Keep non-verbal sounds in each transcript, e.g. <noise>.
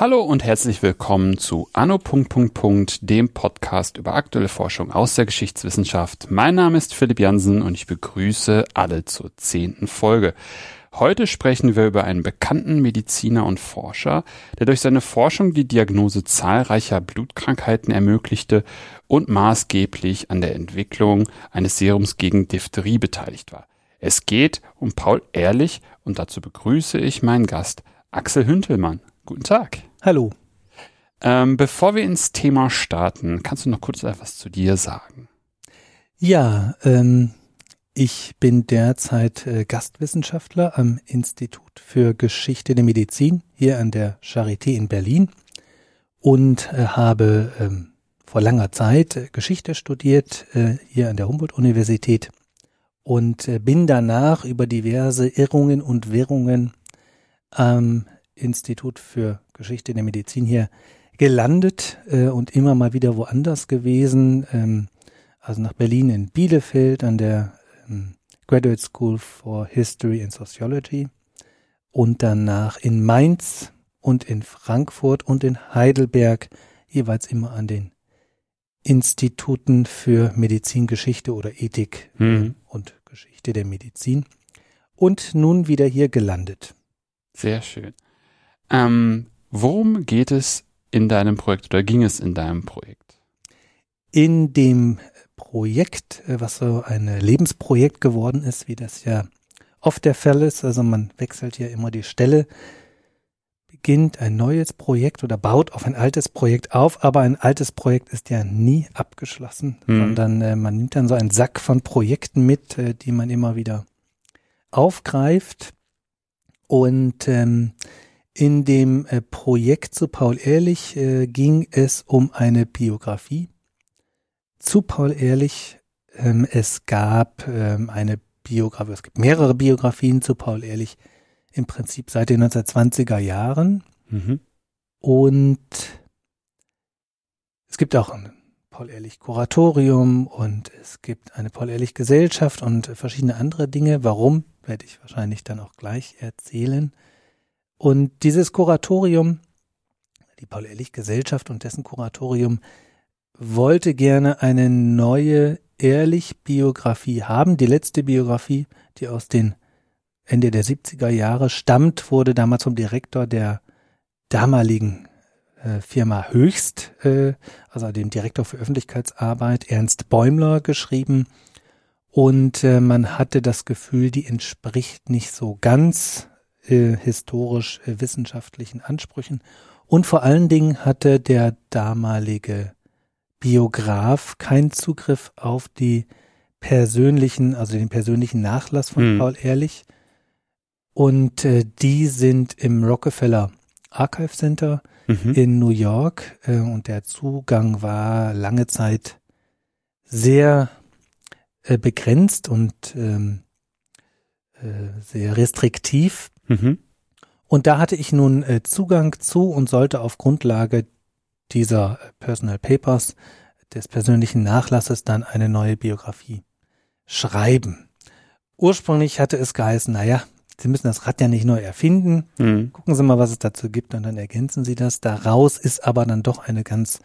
Hallo und herzlich willkommen zu Anno. dem Podcast über aktuelle Forschung aus der Geschichtswissenschaft. Mein Name ist Philipp Jansen und ich begrüße alle zur zehnten Folge. Heute sprechen wir über einen bekannten Mediziner und Forscher, der durch seine Forschung die Diagnose zahlreicher Blutkrankheiten ermöglichte und maßgeblich an der Entwicklung eines Serums gegen Diphtherie beteiligt war. Es geht um Paul Ehrlich und dazu begrüße ich meinen Gast Axel Hüntelmann. Guten Tag. Hallo. Ähm, bevor wir ins Thema starten, kannst du noch kurz etwas zu dir sagen? Ja, ähm, ich bin derzeit äh, Gastwissenschaftler am Institut für Geschichte der Medizin hier an der Charité in Berlin und äh, habe ähm, vor langer Zeit äh, Geschichte studiert hier an der Humboldt-Universität und bin danach über diverse Irrungen und Wirrungen am Institut für Geschichte der Medizin hier gelandet und immer mal wieder woanders gewesen. Ähm, also nach Berlin in Bielefeld an der Graduate School for History and Sociology und danach in Mainz und in Frankfurt und in Heidelberg, jeweils immer an den Instituten für Medizingeschichte oder Ethik mhm. und Geschichte der Medizin und nun wieder hier gelandet. Sehr schön. Ähm, worum geht es in deinem Projekt oder ging es in deinem Projekt? In dem Projekt, äh, was so ein Lebensprojekt geworden ist, wie das ja oft der Fall ist, also man wechselt ja immer die Stelle, beginnt ein neues Projekt oder baut auf ein altes Projekt auf, aber ein altes Projekt ist ja nie abgeschlossen, mhm. sondern äh, man nimmt dann so einen Sack von Projekten mit, äh, die man immer wieder aufgreift. Und ähm, in dem äh, Projekt zu Paul Ehrlich äh, ging es um eine Biografie zu Paul Ehrlich. Ähm, es gab ähm, eine Biografie, es gibt mehrere Biografien zu Paul Ehrlich, im Prinzip seit den 1920er Jahren. Mhm. Und es gibt auch ein Paul Ehrlich Kuratorium und es gibt eine Paul Ehrlich Gesellschaft und verschiedene andere Dinge. Warum, werde ich wahrscheinlich dann auch gleich erzählen. Und dieses Kuratorium, die Paul Ehrlich Gesellschaft und dessen Kuratorium wollte gerne eine neue Ehrlich-Biografie haben. Die letzte Biografie, die aus den Ende der 70er Jahre stammt, wurde damals vom Direktor der damaligen äh, Firma Höchst, äh, also dem Direktor für Öffentlichkeitsarbeit, Ernst Bäumler, geschrieben. Und äh, man hatte das Gefühl, die entspricht nicht so ganz äh, historisch wissenschaftlichen Ansprüchen. Und vor allen Dingen hatte der damalige Biograf keinen Zugriff auf die persönlichen, also den persönlichen Nachlass von mhm. Paul Ehrlich. Und äh, die sind im Rockefeller Archive Center mhm. in New York äh, und der Zugang war lange Zeit sehr äh, begrenzt und ähm, äh, sehr restriktiv. Mhm. Und da hatte ich nun äh, Zugang zu und sollte auf Grundlage dieser Personal Papers des persönlichen Nachlasses dann eine neue Biografie schreiben. Ursprünglich hatte es geheißen, naja, Sie müssen das Rad ja nicht neu erfinden. Mhm. Gucken Sie mal, was es dazu gibt und dann ergänzen Sie das. Daraus ist aber dann doch eine ganz,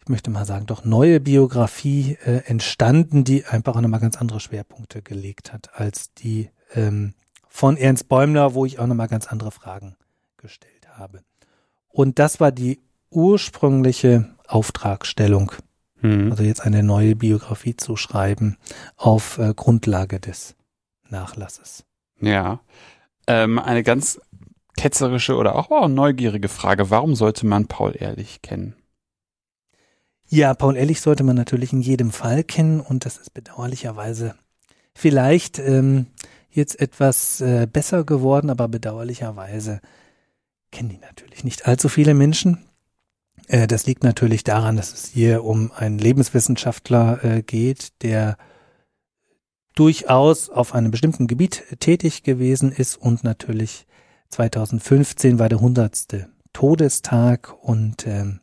ich möchte mal sagen, doch neue Biografie äh, entstanden, die einfach auch nochmal ganz andere Schwerpunkte gelegt hat als die ähm, von Ernst Bäumler, wo ich auch nochmal ganz andere Fragen gestellt habe. Und das war die ursprüngliche Auftragstellung. Mhm. Also jetzt eine neue Biografie zu schreiben auf äh, Grundlage des Nachlasses. Ja. Ähm, eine ganz ketzerische oder auch, auch neugierige Frage. Warum sollte man Paul Ehrlich kennen? Ja, Paul Ehrlich sollte man natürlich in jedem Fall kennen und das ist bedauerlicherweise vielleicht ähm, jetzt etwas äh, besser geworden, aber bedauerlicherweise kennen die natürlich nicht allzu viele Menschen. Äh, das liegt natürlich daran, dass es hier um einen Lebenswissenschaftler äh, geht, der durchaus auf einem bestimmten Gebiet tätig gewesen ist und natürlich 2015 war der hundertste Todestag und ähm,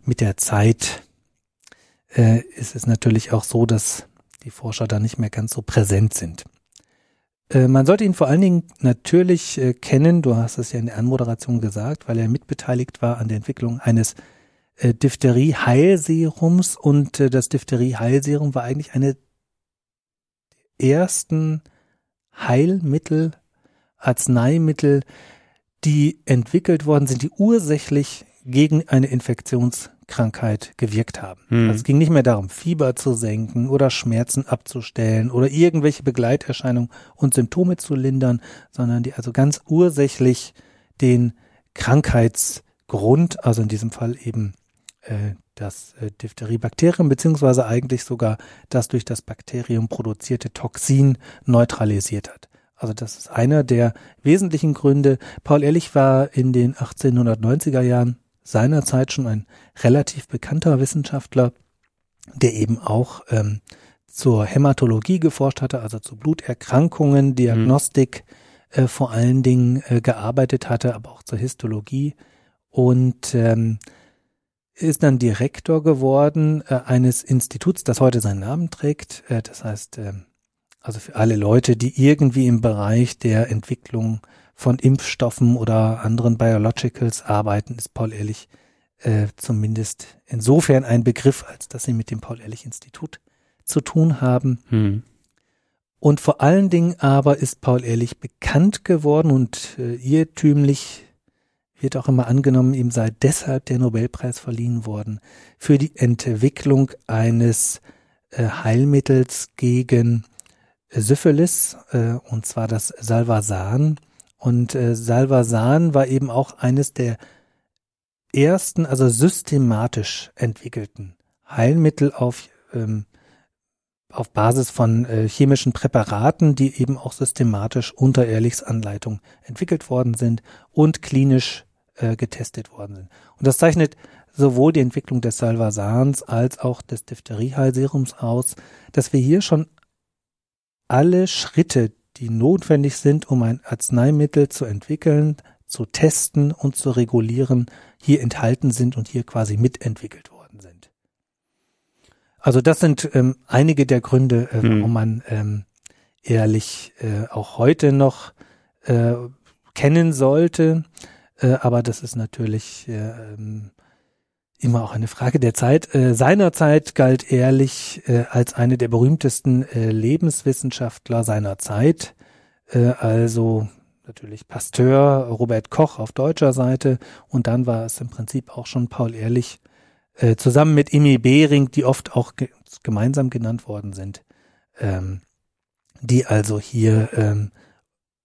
mit der Zeit äh, ist es natürlich auch so, dass die Forscher da nicht mehr ganz so präsent sind. Äh, man sollte ihn vor allen Dingen natürlich äh, kennen, du hast es ja in der Anmoderation gesagt, weil er mitbeteiligt war an der Entwicklung eines äh, Diphtherie-Heilserums und äh, das Diphtherie-Heilserum war eigentlich eine der ersten Heilmittel, Arzneimittel, die entwickelt worden sind, die ursächlich gegen eine Infektionskrankheit gewirkt haben. Hm. Also es ging nicht mehr darum, Fieber zu senken oder Schmerzen abzustellen oder irgendwelche Begleiterscheinungen und Symptome zu lindern, sondern die also ganz ursächlich den Krankheitsgrund, also in diesem Fall eben äh, das äh, Diphtheriebakterium, beziehungsweise eigentlich sogar das durch das Bakterium produzierte Toxin neutralisiert hat. Also das ist einer der wesentlichen Gründe. Paul Ehrlich war in den 1890er Jahren seinerzeit schon ein relativ bekannter Wissenschaftler, der eben auch ähm, zur Hämatologie geforscht hatte, also zu Bluterkrankungen, Diagnostik mhm. äh, vor allen Dingen äh, gearbeitet hatte, aber auch zur Histologie und ähm, ist dann Direktor geworden äh, eines Instituts, das heute seinen Namen trägt. Äh, das heißt, äh, also für alle Leute, die irgendwie im Bereich der Entwicklung von Impfstoffen oder anderen Biologicals arbeiten, ist Paul Ehrlich äh, zumindest insofern ein Begriff, als dass sie mit dem Paul Ehrlich Institut zu tun haben. Hm. Und vor allen Dingen aber ist Paul Ehrlich bekannt geworden und äh, irrtümlich wird auch immer angenommen, ihm sei deshalb der Nobelpreis verliehen worden für die Entwicklung eines äh, Heilmittels gegen Syphilis, äh, und zwar das Salvasan. Und äh, Salvasan war eben auch eines der ersten, also systematisch entwickelten Heilmittel auf, ähm, auf Basis von äh, chemischen Präparaten, die eben auch systematisch unter Ehrlichs Anleitung entwickelt worden sind und klinisch äh, getestet worden sind. Und das zeichnet sowohl die Entwicklung des Salvasans als auch des Diphtherie-Heilserums aus, dass wir hier schon alle Schritte, die notwendig sind, um ein Arzneimittel zu entwickeln, zu testen und zu regulieren, hier enthalten sind und hier quasi mitentwickelt worden sind. Also das sind ähm, einige der Gründe, äh, warum hm. man ähm, ehrlich äh, auch heute noch äh, kennen sollte. Äh, aber das ist natürlich äh, ähm, immer auch eine Frage der Zeit. Äh, seinerzeit galt Ehrlich äh, als eine der berühmtesten äh, Lebenswissenschaftler seiner Zeit. Äh, also natürlich Pasteur, Robert Koch auf deutscher Seite und dann war es im Prinzip auch schon Paul Ehrlich äh, zusammen mit Emmy Behring, die oft auch ge gemeinsam genannt worden sind, ähm, die also hier ähm,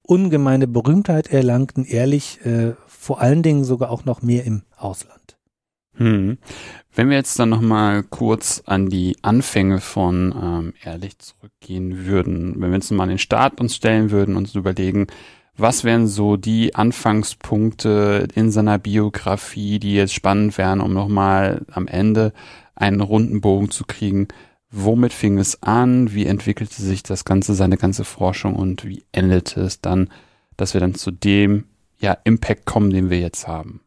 ungemeine Berühmtheit erlangten, ehrlich, äh, vor allen Dingen sogar auch noch mehr im Ausland. Hm. Wenn wir jetzt dann nochmal kurz an die Anfänge von ähm, Ehrlich zurückgehen würden, wenn wir jetzt mal den Start uns stellen würden und uns überlegen, was wären so die Anfangspunkte in seiner Biografie, die jetzt spannend wären, um nochmal am Ende einen runden Bogen zu kriegen? Womit fing es an? Wie entwickelte sich das Ganze, seine ganze Forschung und wie endete es dann, dass wir dann zu dem ja, Impact kommen, den wir jetzt haben?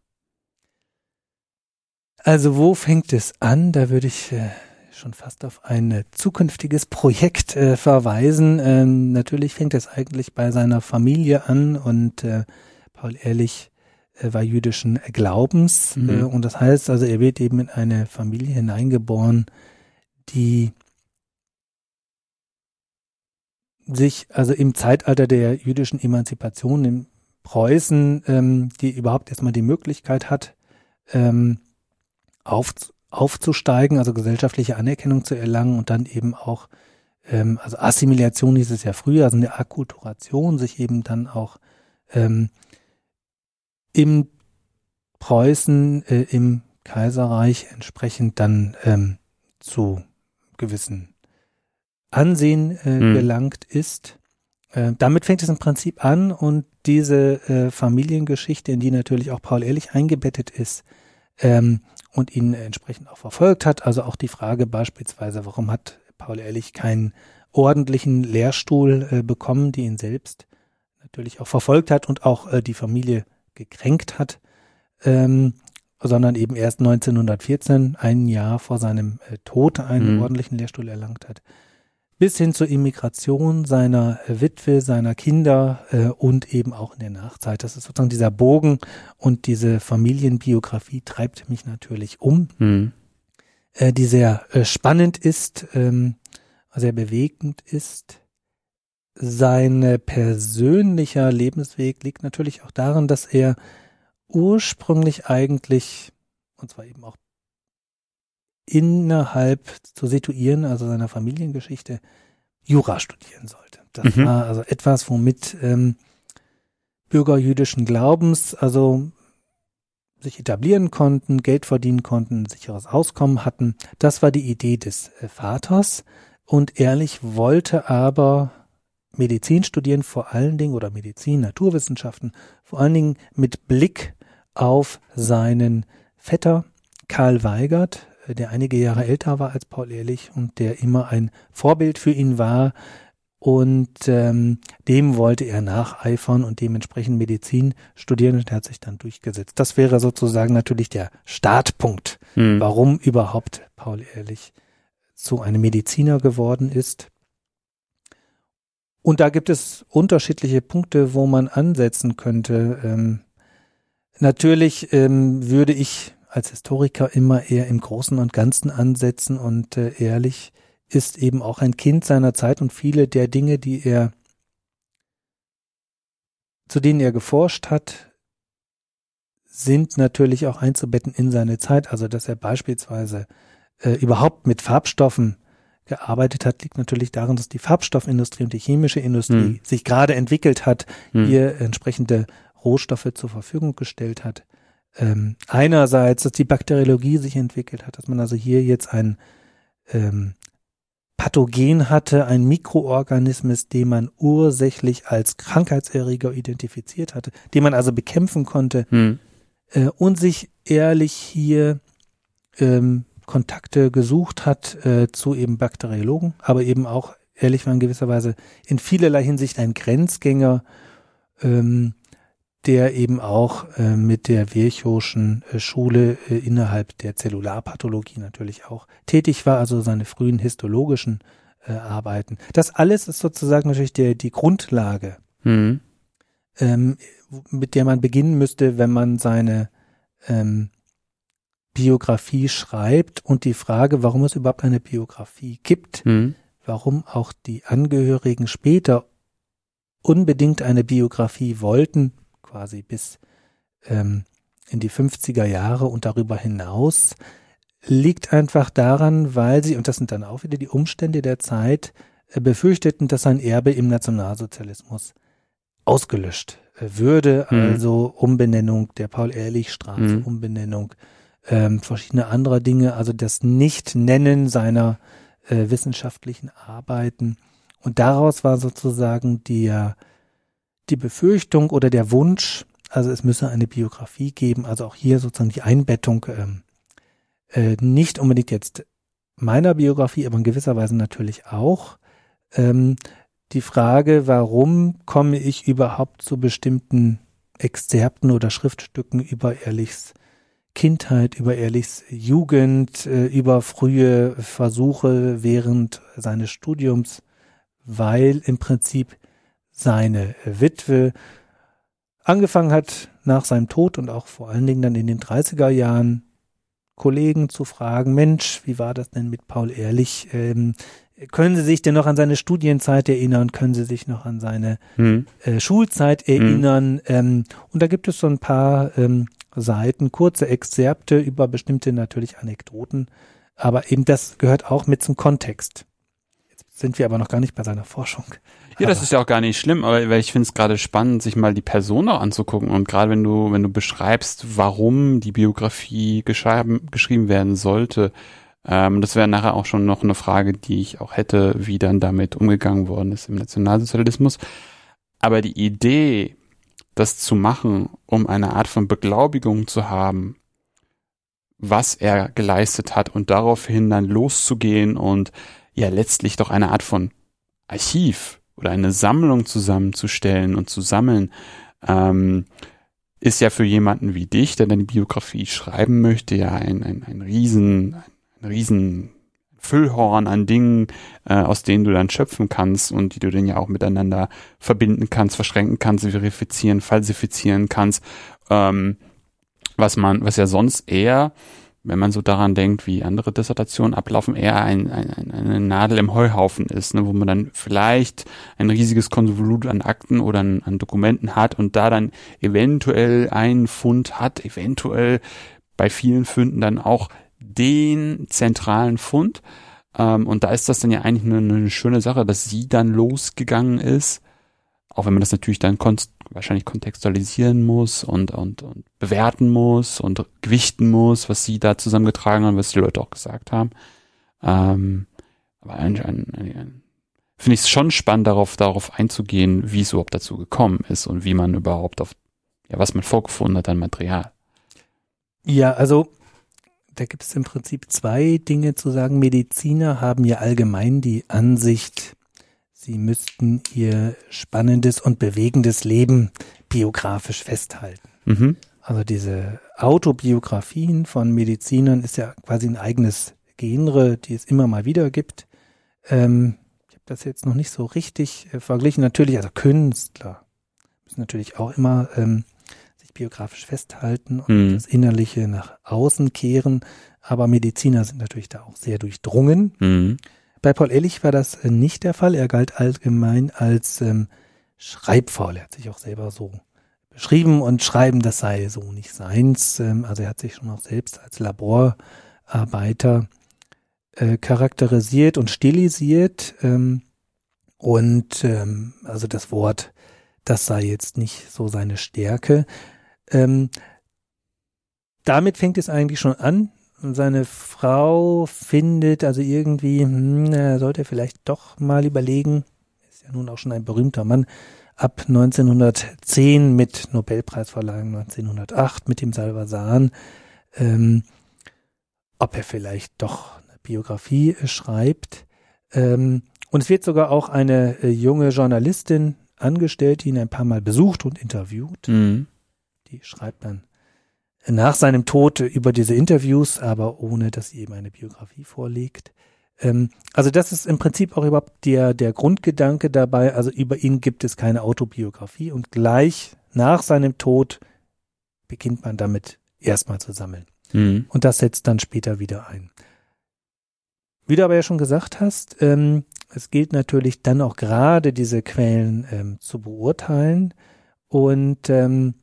Also wo fängt es an? Da würde ich äh, schon fast auf ein äh, zukünftiges Projekt äh, verweisen. Ähm, natürlich fängt es eigentlich bei seiner Familie an und äh, Paul Ehrlich äh, war jüdischen Glaubens mhm. Äh, und das heißt also, er wird eben in eine Familie hineingeboren, die sich also im Zeitalter der jüdischen Emanzipation in Preußen, ähm, die überhaupt erstmal die Möglichkeit hat, ähm, auf, aufzusteigen, also gesellschaftliche Anerkennung zu erlangen und dann eben auch, ähm, also Assimilation hieß es ja früher, also eine Akkulturation, sich eben dann auch ähm, im Preußen, äh, im Kaiserreich entsprechend dann ähm, zu gewissen Ansehen äh, mhm. gelangt ist. Äh, damit fängt es im Prinzip an und diese äh, Familiengeschichte, in die natürlich auch Paul Ehrlich eingebettet ist, ähm, und ihn entsprechend auch verfolgt hat. Also auch die Frage beispielsweise, warum hat Paul Ehrlich keinen ordentlichen Lehrstuhl äh, bekommen, die ihn selbst natürlich auch verfolgt hat und auch äh, die Familie gekränkt hat. Ähm, sondern eben erst 1914, ein Jahr vor seinem äh, Tod, einen mhm. ordentlichen Lehrstuhl erlangt hat. Bis hin zur Immigration seiner äh, Witwe, seiner Kinder äh, und eben auch in der Nachzeit. Das ist sozusagen dieser Bogen und diese Familienbiografie treibt mich natürlich um, mhm. äh, die sehr äh, spannend ist, ähm, sehr bewegend ist. Sein persönlicher Lebensweg liegt natürlich auch darin, dass er ursprünglich eigentlich, und zwar eben auch innerhalb zu situieren, also seiner Familiengeschichte, Jura studieren sollte. Das mhm. war also etwas, womit ähm, Bürger jüdischen Glaubens also sich etablieren konnten, Geld verdienen konnten, ein sicheres Auskommen hatten. Das war die Idee des äh, Vaters. Und ehrlich wollte aber Medizin studieren, vor allen Dingen, oder Medizin, Naturwissenschaften, vor allen Dingen mit Blick auf seinen Vetter Karl Weigert, der einige Jahre älter war als Paul Ehrlich und der immer ein Vorbild für ihn war. Und ähm, dem wollte er nacheifern und dementsprechend Medizin studieren und er hat sich dann durchgesetzt. Das wäre sozusagen natürlich der Startpunkt, hm. warum überhaupt Paul Ehrlich zu einem Mediziner geworden ist. Und da gibt es unterschiedliche Punkte, wo man ansetzen könnte. Ähm, natürlich ähm, würde ich als Historiker immer eher im Großen und Ganzen ansetzen und äh, ehrlich ist eben auch ein Kind seiner Zeit und viele der Dinge, die er zu denen er geforscht hat, sind natürlich auch einzubetten in seine Zeit. Also dass er beispielsweise äh, überhaupt mit Farbstoffen gearbeitet hat, liegt natürlich daran, dass die Farbstoffindustrie und die chemische Industrie hm. sich gerade entwickelt hat, hm. ihr entsprechende Rohstoffe zur Verfügung gestellt hat. Ähm, einerseits, dass die Bakteriologie sich entwickelt hat, dass man also hier jetzt ein ähm, Pathogen hatte, ein Mikroorganismus, den man ursächlich als Krankheitserreger identifiziert hatte, den man also bekämpfen konnte hm. äh, und sich ehrlich hier ähm, Kontakte gesucht hat äh, zu eben Bakteriologen, aber eben auch, ehrlich war in gewisser Weise in vielerlei Hinsicht ein Grenzgänger, ähm, der eben auch äh, mit der Virchowschen äh, Schule äh, innerhalb der Zellularpathologie natürlich auch tätig war, also seine frühen histologischen Arbeiten. Das alles ist sozusagen natürlich der, die Grundlage, mhm. ähm, mit der man beginnen müsste, wenn man seine ähm, Biografie schreibt und die Frage, warum es überhaupt eine Biografie gibt, mhm. warum auch die Angehörigen später unbedingt eine Biografie wollten, quasi bis ähm, in die 50er Jahre und darüber hinaus, liegt einfach daran, weil sie, und das sind dann auch wieder die Umstände der Zeit, äh, befürchteten, dass ein Erbe im Nationalsozialismus ausgelöscht äh, würde, mhm. also Umbenennung der Paul-Ehrlich-Straße, mhm. Umbenennung ähm, verschiedene andere Dinge, also das Nicht-Nennen seiner äh, wissenschaftlichen Arbeiten. Und daraus war sozusagen der, die Befürchtung oder der Wunsch, also es müsse eine Biografie geben, also auch hier sozusagen die Einbettung, ähm, äh, nicht unbedingt jetzt meiner Biografie, aber in gewisser Weise natürlich auch. Ähm, die Frage, warum komme ich überhaupt zu bestimmten Exzerpten oder Schriftstücken über Ehrlichs Kindheit, über Ehrlichs Jugend, äh, über frühe Versuche während seines Studiums, weil im Prinzip seine Witwe angefangen hat, nach seinem Tod und auch vor allen Dingen dann in den 30er Jahren Kollegen zu fragen, Mensch, wie war das denn mit Paul Ehrlich? Ähm, können Sie sich denn noch an seine Studienzeit erinnern? Können Sie sich noch an seine hm. äh, Schulzeit erinnern? Hm. Ähm, und da gibt es so ein paar ähm, Seiten, kurze Exzerpte über bestimmte natürlich Anekdoten, aber eben das gehört auch mit zum Kontext. Jetzt sind wir aber noch gar nicht bei seiner Forschung. Ja, das ist ja auch gar nicht schlimm, aber weil ich finde es gerade spannend, sich mal die Person auch anzugucken und gerade wenn du, wenn du beschreibst, warum die Biografie geschrieben, geschrieben werden sollte, ähm, das wäre nachher auch schon noch eine Frage, die ich auch hätte, wie dann damit umgegangen worden ist im Nationalsozialismus. Aber die Idee, das zu machen, um eine Art von Beglaubigung zu haben, was er geleistet hat und daraufhin dann loszugehen und ja letztlich doch eine Art von Archiv oder eine Sammlung zusammenzustellen und zu sammeln, ähm, ist ja für jemanden wie dich, der deine Biografie schreiben möchte, ja ein, ein, ein riesen, ein riesen Füllhorn an Dingen, äh, aus denen du dann schöpfen kannst und die du dann ja auch miteinander verbinden kannst, verschränken kannst, verifizieren, falsifizieren kannst, ähm, was man, was ja sonst eher wenn man so daran denkt, wie andere Dissertationen ablaufen, eher ein, ein, eine Nadel im Heuhaufen ist, ne, wo man dann vielleicht ein riesiges Konvolut an Akten oder an, an Dokumenten hat und da dann eventuell einen Fund hat, eventuell bei vielen Funden dann auch den zentralen Fund. Ähm, und da ist das dann ja eigentlich eine, eine schöne Sache, dass sie dann losgegangen ist, auch wenn man das natürlich dann konst wahrscheinlich kontextualisieren muss und, und, und bewerten muss und gewichten muss, was sie da zusammengetragen haben, was die Leute auch gesagt haben. Ähm, aber ein, ein, ein, finde ich es schon spannend, darauf, darauf einzugehen, wie es überhaupt dazu gekommen ist und wie man überhaupt auf, ja, was man vorgefunden hat an Material. Ja, also da gibt es im Prinzip zwei Dinge zu sagen. Mediziner haben ja allgemein die Ansicht, Sie müssten ihr spannendes und bewegendes Leben biografisch festhalten. Mhm. Also diese Autobiografien von Medizinern ist ja quasi ein eigenes Genre, die es immer mal wieder gibt. Ähm, ich habe das jetzt noch nicht so richtig äh, verglichen. Natürlich, also Künstler müssen natürlich auch immer ähm, sich biografisch festhalten und mhm. das Innerliche nach außen kehren. Aber Mediziner sind natürlich da auch sehr durchdrungen. Mhm. Bei Paul Ehrlich war das äh, nicht der Fall. Er galt allgemein als ähm, schreibfaul. Er hat sich auch selber so beschrieben und schreiben, das sei so nicht seins. Ähm, also er hat sich schon auch selbst als Laborarbeiter äh, charakterisiert und stilisiert. Ähm, und ähm, also das Wort, das sei jetzt nicht so seine Stärke. Ähm, damit fängt es eigentlich schon an, seine Frau findet, also irgendwie, hm, sollte er vielleicht doch mal überlegen, ist ja nun auch schon ein berühmter Mann, ab 1910 mit Nobelpreisverlagen 1908 mit dem Salvasan, ähm, ob er vielleicht doch eine Biografie äh, schreibt. Ähm, und es wird sogar auch eine äh, junge Journalistin angestellt, die ihn ein paar Mal besucht und interviewt. Mhm. Die schreibt dann nach seinem Tod über diese Interviews, aber ohne, dass sie eben eine Biografie vorlegt. Ähm, also das ist im Prinzip auch überhaupt der, der Grundgedanke dabei. Also über ihn gibt es keine Autobiografie und gleich nach seinem Tod beginnt man damit erstmal zu sammeln. Mhm. Und das setzt dann später wieder ein. Wie du aber ja schon gesagt hast, ähm, es gilt natürlich dann auch gerade diese Quellen ähm, zu beurteilen und ähm,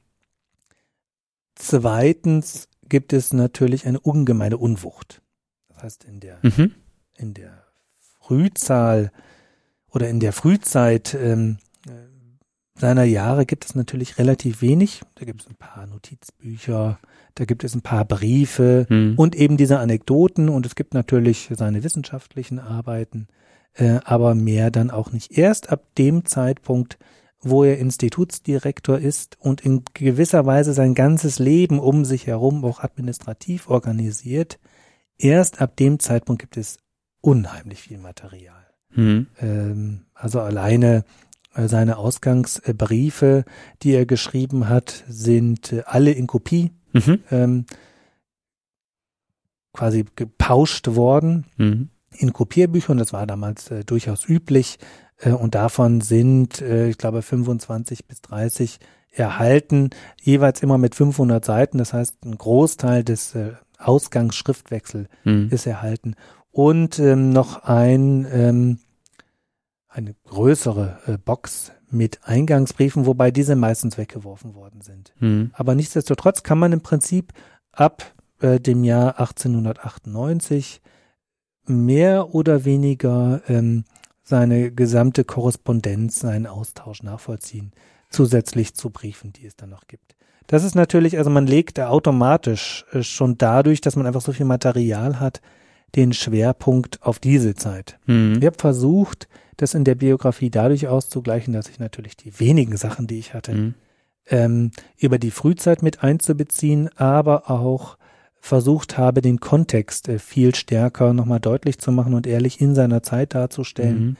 Zweitens gibt es natürlich eine ungemeine Unwucht. Das heißt, in der, mhm. in der Frühzahl oder in der Frühzeit ähm, seiner Jahre gibt es natürlich relativ wenig. Da gibt es ein paar Notizbücher, da gibt es ein paar Briefe mhm. und eben diese Anekdoten und es gibt natürlich seine wissenschaftlichen Arbeiten, äh, aber mehr dann auch nicht. Erst ab dem Zeitpunkt wo er Institutsdirektor ist und in gewisser Weise sein ganzes Leben um sich herum auch administrativ organisiert, erst ab dem Zeitpunkt gibt es unheimlich viel Material. Mhm. Ähm, also alleine äh, seine Ausgangsbriefe, die er geschrieben hat, sind äh, alle in Kopie mhm. ähm, quasi gepauscht worden mhm. in Kopierbüchern. Das war damals äh, durchaus üblich. Äh, und davon sind, äh, ich glaube, 25 bis 30 erhalten, jeweils immer mit 500 Seiten. Das heißt, ein Großteil des äh, Ausgangsschriftwechsel mhm. ist erhalten. Und ähm, noch ein, ähm, eine größere äh, Box mit Eingangsbriefen, wobei diese meistens weggeworfen worden sind. Mhm. Aber nichtsdestotrotz kann man im Prinzip ab äh, dem Jahr 1898 mehr oder weniger ähm, seine gesamte Korrespondenz, seinen Austausch nachvollziehen, zusätzlich zu Briefen, die es dann noch gibt. Das ist natürlich, also man legt da automatisch äh, schon dadurch, dass man einfach so viel Material hat, den Schwerpunkt auf diese Zeit. Mhm. Ich habe versucht, das in der Biografie dadurch auszugleichen, dass ich natürlich die wenigen Sachen, die ich hatte, mhm. ähm, über die Frühzeit mit einzubeziehen, aber auch versucht habe, den Kontext äh, viel stärker nochmal deutlich zu machen und ehrlich in seiner Zeit darzustellen, mhm.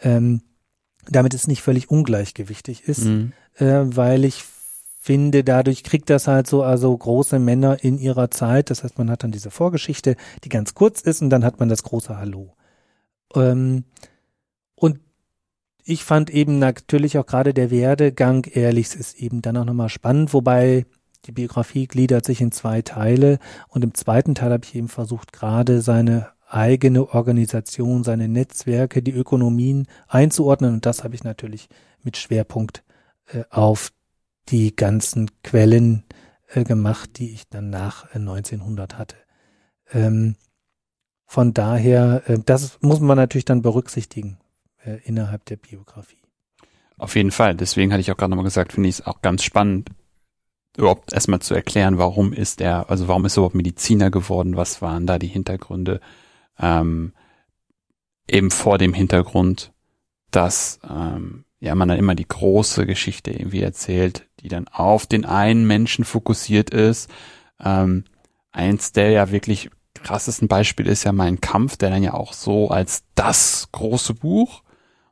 ähm, damit es nicht völlig ungleichgewichtig ist, mhm. äh, weil ich finde, dadurch kriegt das halt so also große Männer in ihrer Zeit. Das heißt, man hat dann diese Vorgeschichte, die ganz kurz ist, und dann hat man das große Hallo. Ähm, und ich fand eben natürlich auch gerade der Werdegang Ehrlichs ist eben dann auch nochmal spannend, wobei die Biografie gliedert sich in zwei Teile und im zweiten Teil habe ich eben versucht, gerade seine eigene Organisation, seine Netzwerke, die Ökonomien einzuordnen und das habe ich natürlich mit Schwerpunkt äh, auf die ganzen Quellen äh, gemacht, die ich dann nach äh, 1900 hatte. Ähm, von daher, äh, das muss man natürlich dann berücksichtigen äh, innerhalb der Biografie. Auf jeden Fall. Deswegen hatte ich auch gerade nochmal gesagt, finde ich es auch ganz spannend, überhaupt erstmal zu erklären, warum ist er, also warum ist er überhaupt Mediziner geworden, was waren da die Hintergründe, ähm, eben vor dem Hintergrund, dass ähm, ja man dann immer die große Geschichte irgendwie erzählt, die dann auf den einen Menschen fokussiert ist. Ähm, eins der ja wirklich krassesten Beispiele ist ja mein Kampf, der dann ja auch so als das große Buch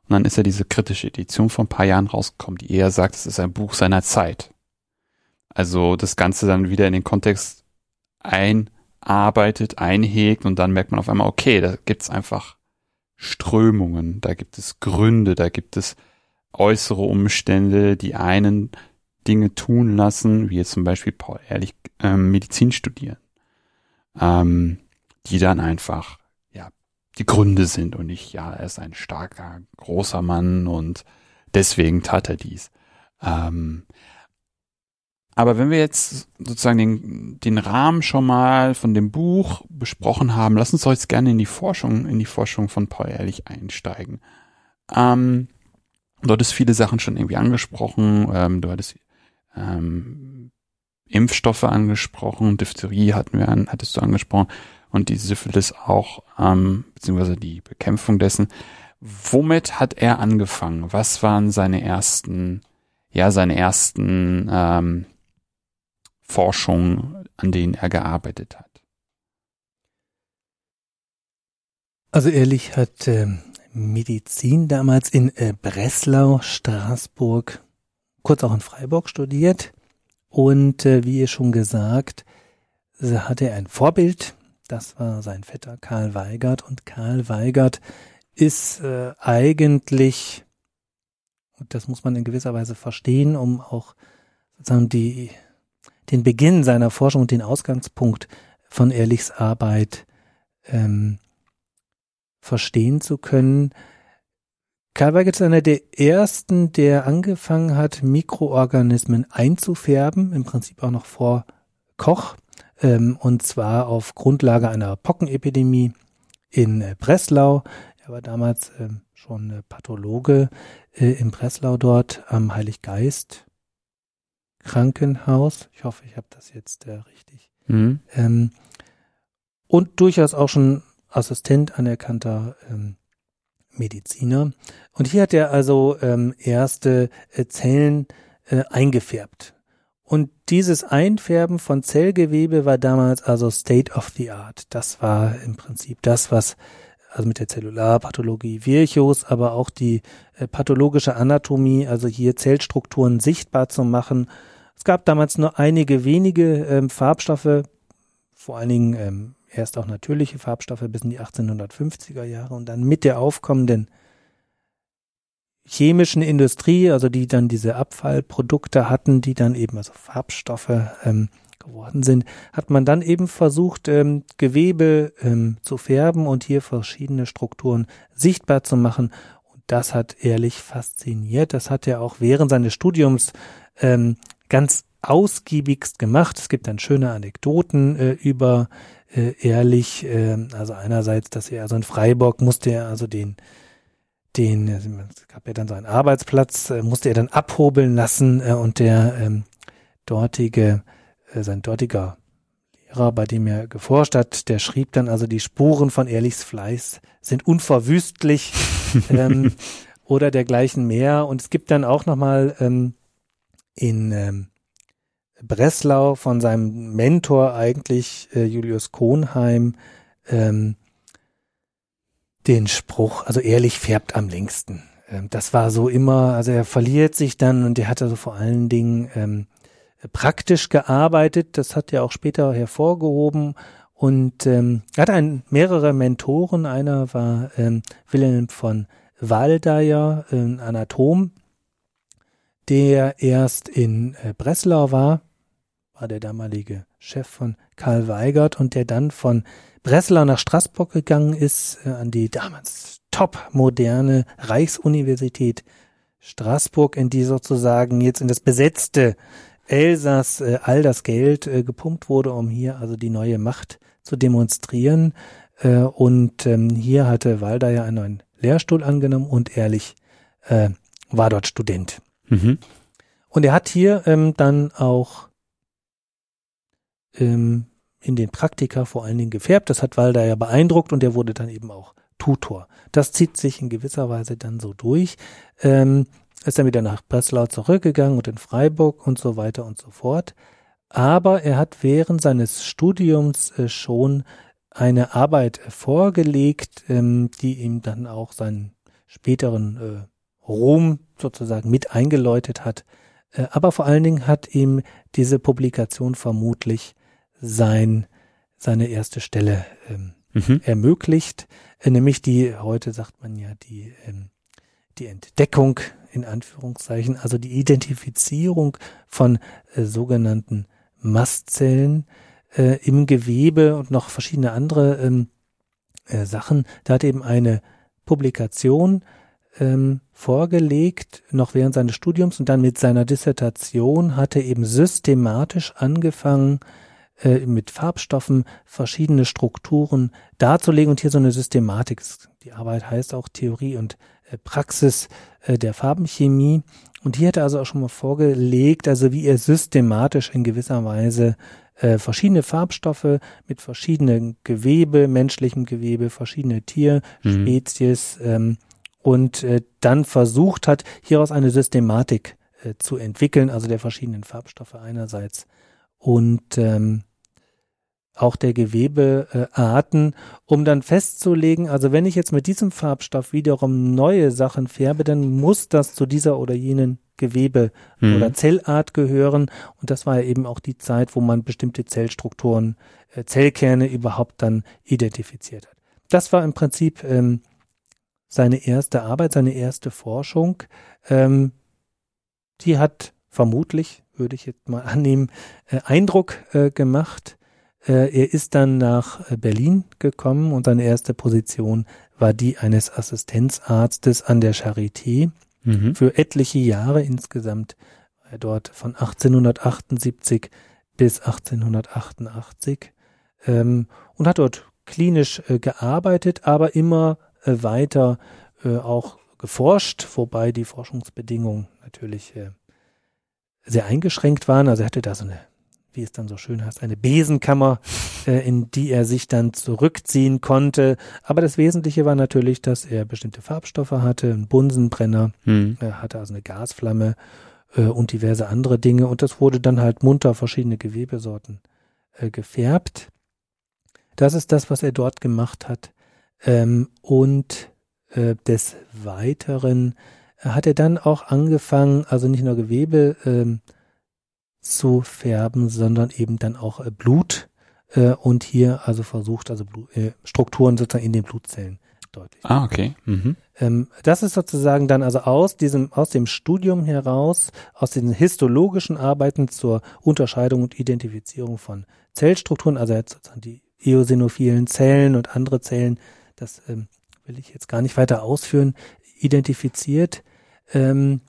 und dann ist ja diese kritische Edition vor ein paar Jahren rausgekommen, die eher sagt, es ist ein Buch seiner Zeit. Also das Ganze dann wieder in den Kontext einarbeitet, einhegt und dann merkt man auf einmal, okay, da gibt's einfach Strömungen, da gibt es Gründe, da gibt es äußere Umstände, die einen Dinge tun lassen, wie jetzt zum Beispiel Paul Ehrlich ähm, Medizin studieren, ähm, die dann einfach ja die Gründe sind und nicht ja er ist ein starker großer Mann und deswegen tat er dies. Ähm, aber wenn wir jetzt sozusagen den, den Rahmen schon mal von dem Buch besprochen haben, lass uns doch jetzt gerne in die Forschung, in die Forschung von Paul Ehrlich einsteigen. Ähm, du hattest viele Sachen schon irgendwie angesprochen. Ähm, du hattest ähm, Impfstoffe angesprochen, Diphtherie hatten wir an, hattest du angesprochen und die Syphilis auch, ähm, beziehungsweise die Bekämpfung dessen. Womit hat er angefangen? Was waren seine ersten, ja, seine ersten ähm, Forschung, an denen er gearbeitet hat? Also ehrlich hat äh, Medizin damals in äh, Breslau, Straßburg, kurz auch in Freiburg studiert. Und äh, wie ihr schon gesagt, hatte er ein Vorbild. Das war sein Vetter Karl Weigert. Und Karl Weigert ist äh, eigentlich, und das muss man in gewisser Weise verstehen, um auch sozusagen die den Beginn seiner Forschung und den Ausgangspunkt von Ehrlichs Arbeit ähm, verstehen zu können. Karl Weigert ist einer der ersten, der angefangen hat, Mikroorganismen einzufärben, im Prinzip auch noch vor Koch, ähm, und zwar auf Grundlage einer Pockenepidemie in äh, Breslau. Er war damals ähm, schon äh, Pathologe äh, in Breslau dort am Heiliggeist Krankenhaus. Ich hoffe, ich habe das jetzt äh, richtig. Mhm. Ähm, und durchaus auch schon Assistent anerkannter ähm, Mediziner. Und hier hat er also ähm, erste äh, Zellen äh, eingefärbt. Und dieses Einfärben von Zellgewebe war damals also State of the Art. Das war im Prinzip das, was also mit der Zellularpathologie Virchows, aber auch die äh, pathologische Anatomie, also hier Zellstrukturen sichtbar zu machen es gab damals nur einige wenige ähm, Farbstoffe, vor allen Dingen ähm, erst auch natürliche Farbstoffe bis in die 1850er Jahre und dann mit der aufkommenden chemischen Industrie, also die dann diese Abfallprodukte hatten, die dann eben also Farbstoffe ähm, geworden sind, hat man dann eben versucht, ähm, Gewebe ähm, zu färben und hier verschiedene Strukturen sichtbar zu machen. Und das hat ehrlich fasziniert. Das hat er auch während seines Studiums ähm, ganz ausgiebigst gemacht. Es gibt dann schöne Anekdoten äh, über äh, Ehrlich, äh, also einerseits, dass er also in Freiburg musste er also den den, es gab ja dann so einen Arbeitsplatz, äh, musste er dann abhobeln lassen äh, und der ähm, dortige, äh, sein dortiger Lehrer, bei dem er geforscht hat, der schrieb dann also, die Spuren von Ehrlichs Fleiß sind unverwüstlich <laughs> ähm, oder dergleichen mehr. Und es gibt dann auch nochmal ähm, in ähm, Breslau von seinem Mentor eigentlich äh, Julius Kohnheim ähm, den Spruch, also ehrlich färbt am längsten. Ähm, das war so immer, also er verliert sich dann und er hatte so vor allen Dingen ähm, praktisch gearbeitet. Das hat er auch später hervorgehoben. Und ähm, er hatte ein, mehrere Mentoren. Einer war ähm, Wilhelm von Waldeyer, ein Anatom, der erst in äh, Breslau war, war der damalige Chef von Karl Weigert und der dann von Breslau nach Straßburg gegangen ist, äh, an die damals top moderne Reichsuniversität Straßburg, in die sozusagen jetzt in das besetzte Elsass äh, all das Geld gepumpt wurde, um hier also die neue Macht zu demonstrieren. Und ähm, hier hatte Walder ja einen neuen Lehrstuhl angenommen und ehrlich war dort Student. Mhm. Und er hat hier ähm, dann auch ähm, in den Praktika vor allen Dingen gefärbt. Das hat Walder ja beeindruckt und er wurde dann eben auch Tutor. Das zieht sich in gewisser Weise dann so durch. Ähm, ist dann wieder nach Breslau zurückgegangen und in Freiburg und so weiter und so fort. Aber er hat während seines Studiums äh, schon eine Arbeit vorgelegt, ähm, die ihm dann auch seinen späteren äh, Ruhm sozusagen mit eingeläutet hat. Äh, aber vor allen Dingen hat ihm diese Publikation vermutlich sein, seine erste Stelle ähm, mhm. ermöglicht, äh, nämlich die, heute sagt man ja, die, ähm, die Entdeckung in Anführungszeichen, also die Identifizierung von äh, sogenannten Mastzellen äh, im Gewebe und noch verschiedene andere ähm, äh, Sachen. Da hat eben eine Publikation ähm, vorgelegt, noch während seines Studiums und dann mit seiner Dissertation hat er eben systematisch angefangen, äh, mit Farbstoffen verschiedene Strukturen darzulegen und hier so eine Systematik. Die Arbeit heißt auch Theorie und äh, Praxis äh, der Farbenchemie. Und hier hat er also auch schon mal vorgelegt, also wie er systematisch in gewisser Weise äh, verschiedene Farbstoffe mit verschiedenen Gewebe, menschlichem Gewebe, verschiedene Tierspezies mhm. ähm, und äh, dann versucht hat, hieraus eine Systematik äh, zu entwickeln, also der verschiedenen Farbstoffe einerseits und ähm, auch der Gewebearten, äh, um dann festzulegen, also wenn ich jetzt mit diesem Farbstoff wiederum neue Sachen färbe, dann muss das zu dieser oder jenen Gewebe mhm. oder Zellart gehören. Und das war ja eben auch die Zeit, wo man bestimmte Zellstrukturen, äh, Zellkerne überhaupt dann identifiziert hat. Das war im Prinzip ähm, seine erste Arbeit, seine erste Forschung. Ähm, die hat vermutlich würde ich jetzt mal <laughs> annehmen, äh, Eindruck äh, gemacht. Äh, er ist dann nach äh, Berlin gekommen und seine erste Position war die eines Assistenzarztes an der Charité. Mhm. Für etliche Jahre insgesamt war er dort von 1878 bis 1888 ähm, und hat dort klinisch äh, gearbeitet, aber immer weiter äh, auch geforscht, wobei die Forschungsbedingungen natürlich äh, sehr eingeschränkt waren. Also er hatte da so eine, wie es dann so schön heißt, eine Besenkammer, <laughs> äh, in die er sich dann zurückziehen konnte. Aber das Wesentliche war natürlich, dass er bestimmte Farbstoffe hatte, einen Bunsenbrenner, hm. er hatte also eine Gasflamme äh, und diverse andere Dinge. Und das wurde dann halt munter verschiedene Gewebesorten äh, gefärbt. Das ist das, was er dort gemacht hat. Ähm, und äh, des Weiteren hat er dann auch angefangen, also nicht nur Gewebe ähm, zu färben, sondern eben dann auch äh, Blut äh, und hier also versucht, also Blut, äh, Strukturen sozusagen in den Blutzellen deutlich. Ah, okay. Mhm. Ähm, das ist sozusagen dann also aus diesem, aus dem Studium heraus, aus den histologischen Arbeiten zur Unterscheidung und Identifizierung von Zellstrukturen, also jetzt sozusagen die eosinophilen Zellen und andere Zellen, das ähm, will ich jetzt gar nicht weiter ausführen, identifiziert ähm,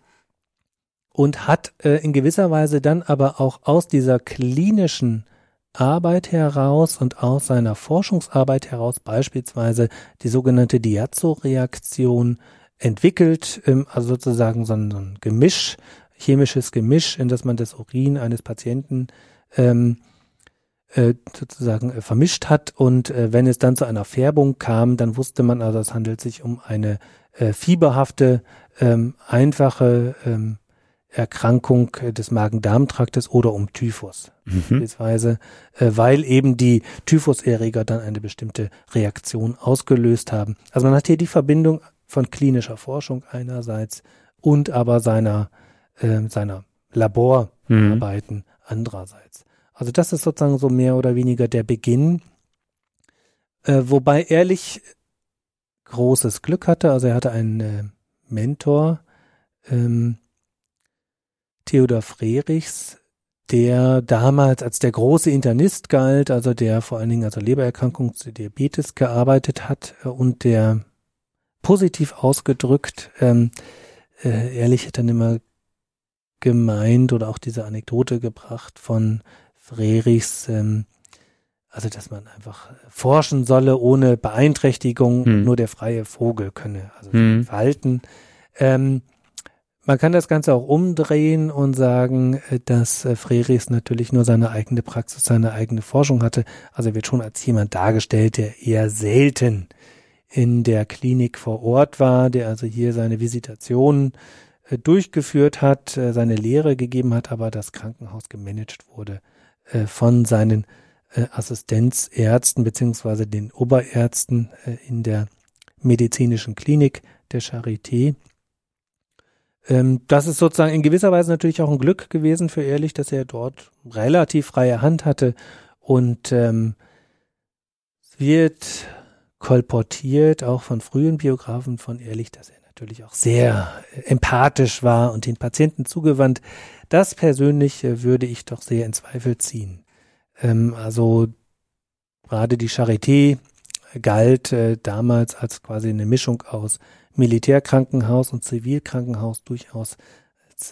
und hat äh, in gewisser Weise dann aber auch aus dieser klinischen Arbeit heraus und aus seiner Forschungsarbeit heraus beispielsweise die sogenannte Diazo-Reaktion entwickelt, ähm, also sozusagen so ein, so ein, Gemisch, chemisches Gemisch, in das man das Urin eines Patienten ähm, äh, sozusagen äh, vermischt hat und äh, wenn es dann zu einer Färbung kam, dann wusste man also, es handelt sich um eine äh, fieberhafte, ähm, einfache ähm, Erkrankung des Magen-Darm-Traktes oder um Typhus mhm. beispielsweise, äh, weil eben die Typhuserreger dann eine bestimmte Reaktion ausgelöst haben. Also man hat hier die Verbindung von klinischer Forschung einerseits und aber seiner äh, seiner Laborarbeiten, mhm. andererseits. Also das ist sozusagen so mehr oder weniger der Beginn, äh, wobei Ehrlich großes Glück hatte. Also er hatte einen äh, Mentor, ähm, Theodor Frerichs, der damals als der große Internist galt, also der vor allen Dingen also Lebererkrankung zu Diabetes gearbeitet hat äh, und der positiv ausgedrückt, ähm, äh, ehrlich hat dann immer gemeint oder auch diese Anekdote gebracht von Frerichs, ähm, also dass man einfach forschen solle ohne Beeinträchtigung, hm. nur der freie Vogel könne, also hm. Verhalten. Ähm, man kann das Ganze auch umdrehen und sagen, äh, dass äh, Frerichs natürlich nur seine eigene Praxis, seine eigene Forschung hatte. Also er wird schon als jemand dargestellt, der eher selten in der Klinik vor Ort war, der also hier seine Visitationen äh, durchgeführt hat, seine Lehre gegeben hat, aber das Krankenhaus gemanagt wurde von seinen Assistenzärzten beziehungsweise den Oberärzten in der medizinischen Klinik der Charité. Ähm, das ist sozusagen in gewisser Weise natürlich auch ein Glück gewesen für Ehrlich, dass er dort relativ freie Hand hatte und ähm, wird kolportiert, auch von frühen Biografen von Ehrlich, dass er natürlich auch sehr empathisch war und den Patienten zugewandt. Das persönlich äh, würde ich doch sehr in Zweifel ziehen. Ähm, also gerade die Charité galt äh, damals als quasi eine Mischung aus Militärkrankenhaus und Zivilkrankenhaus durchaus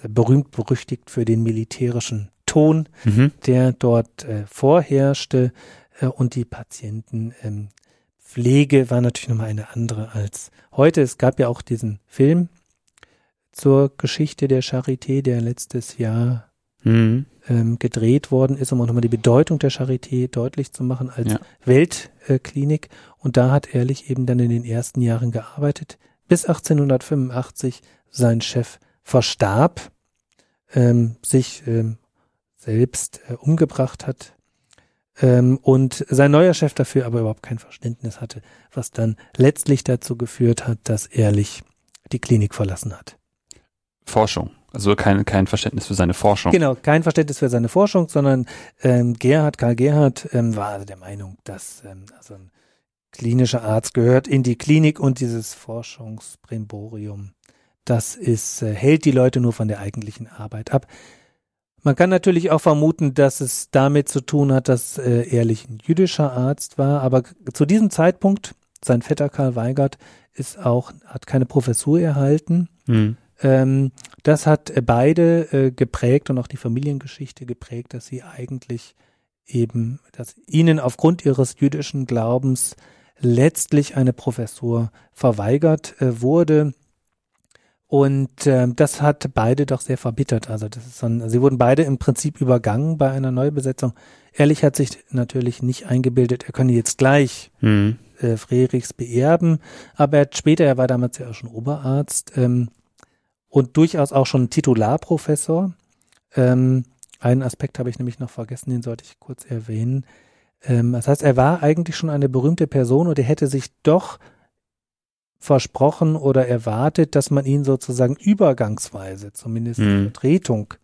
berühmt berüchtigt für den militärischen Ton, mhm. der dort äh, vorherrschte äh, und die Patientenpflege ähm, war natürlich nochmal eine andere als heute. Es gab ja auch diesen Film zur Geschichte der Charité, der letztes Jahr mhm. ähm, gedreht worden ist, um auch nochmal die Bedeutung der Charité deutlich zu machen als ja. Weltklinik. und da hat Ehrlich eben dann in den ersten Jahren gearbeitet bis 1885 sein Chef verstarb, ähm, sich ähm, selbst äh, umgebracht hat ähm, und sein neuer Chef dafür aber überhaupt kein Verständnis hatte, was dann letztlich dazu geführt hat, dass Ehrlich die Klinik verlassen hat. Forschung. Also kein, kein Verständnis für seine Forschung. Genau, kein Verständnis für seine Forschung, sondern ähm, Gerhard, Karl Gerhard ähm, war also der Meinung, dass ähm, also ein klinischer Arzt gehört in die Klinik und dieses Forschungsbrimborium, das ist, äh, hält die Leute nur von der eigentlichen Arbeit ab. Man kann natürlich auch vermuten, dass es damit zu tun hat, dass äh, Ehrlich ein jüdischer Arzt war, aber zu diesem Zeitpunkt, sein Vetter Karl Weigert ist auch, hat keine Professur erhalten. Mhm. Ähm, das hat beide äh, geprägt und auch die Familiengeschichte geprägt, dass sie eigentlich eben, dass ihnen aufgrund ihres jüdischen Glaubens letztlich eine Professur verweigert äh, wurde. Und äh, das hat beide doch sehr verbittert. Also das ist so ein, sie wurden beide im Prinzip übergangen bei einer Neubesetzung. Ehrlich hat sich natürlich nicht eingebildet, er könne jetzt gleich mhm. äh, Frerichs beerben, aber er hat später, er war damals ja auch schon Oberarzt ähm, und durchaus auch schon Titularprofessor. Ähm, einen Aspekt habe ich nämlich noch vergessen, den sollte ich kurz erwähnen. Ähm, das heißt, er war eigentlich schon eine berühmte Person und er hätte sich doch versprochen oder erwartet, dass man ihn sozusagen übergangsweise, zumindest mhm. Vertretung,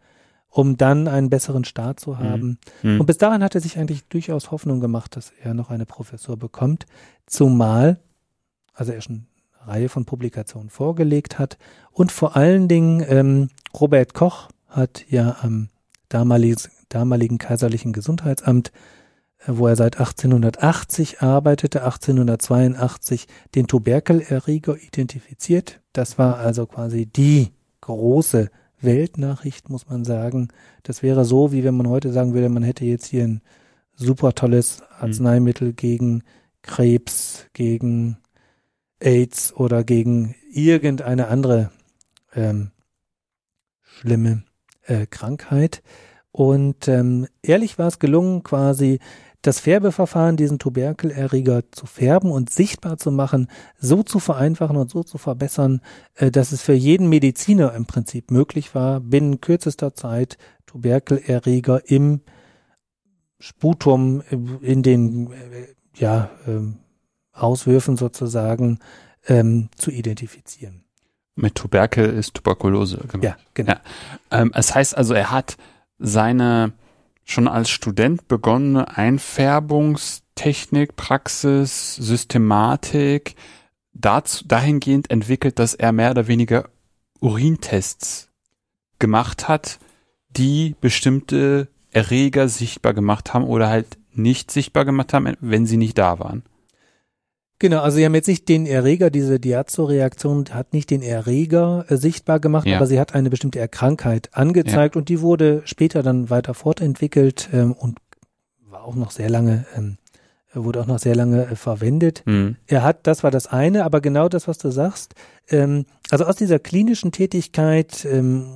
um dann einen besseren Start zu haben. Mhm. Und bis dahin hat er sich eigentlich durchaus Hoffnung gemacht, dass er noch eine Professur bekommt, zumal, also er schon Reihe von Publikationen vorgelegt hat und vor allen Dingen ähm, Robert Koch hat ja am damaligen, damaligen kaiserlichen Gesundheitsamt wo er seit 1880 arbeitete, 1882 den Tuberkelerreger identifiziert. Das war also quasi die große Weltnachricht, muss man sagen. Das wäre so, wie wenn man heute sagen würde, man hätte jetzt hier ein super tolles Arzneimittel mhm. gegen Krebs, gegen AIDS oder gegen irgendeine andere ähm, schlimme äh, Krankheit. Und ähm, ehrlich war es gelungen, quasi das Färbeverfahren, diesen Tuberkelerreger zu färben und sichtbar zu machen, so zu vereinfachen und so zu verbessern, äh, dass es für jeden Mediziner im Prinzip möglich war, binnen kürzester Zeit Tuberkelerreger im Sputum, äh, in den äh, ja, ähm, Auswürfen sozusagen ähm, zu identifizieren. Mit Tuberkel ist Tuberkulose gemeint. Ja, genau. Ja. Ähm, das heißt also, er hat seine schon als Student begonnene Einfärbungstechnik, Praxis, Systematik dazu, dahingehend entwickelt, dass er mehr oder weniger Urintests gemacht hat, die bestimmte Erreger sichtbar gemacht haben oder halt nicht sichtbar gemacht haben, wenn sie nicht da waren. Genau, also sie haben jetzt nicht den Erreger, diese Diazo-Reaktion hat nicht den Erreger äh, sichtbar gemacht, ja. aber sie hat eine bestimmte Krankheit angezeigt ja. und die wurde später dann weiter fortentwickelt ähm, und war auch noch sehr lange, ähm, wurde auch noch sehr lange äh, verwendet. Mhm. Er hat, das war das eine, aber genau das, was du sagst, ähm, also aus dieser klinischen Tätigkeit ähm,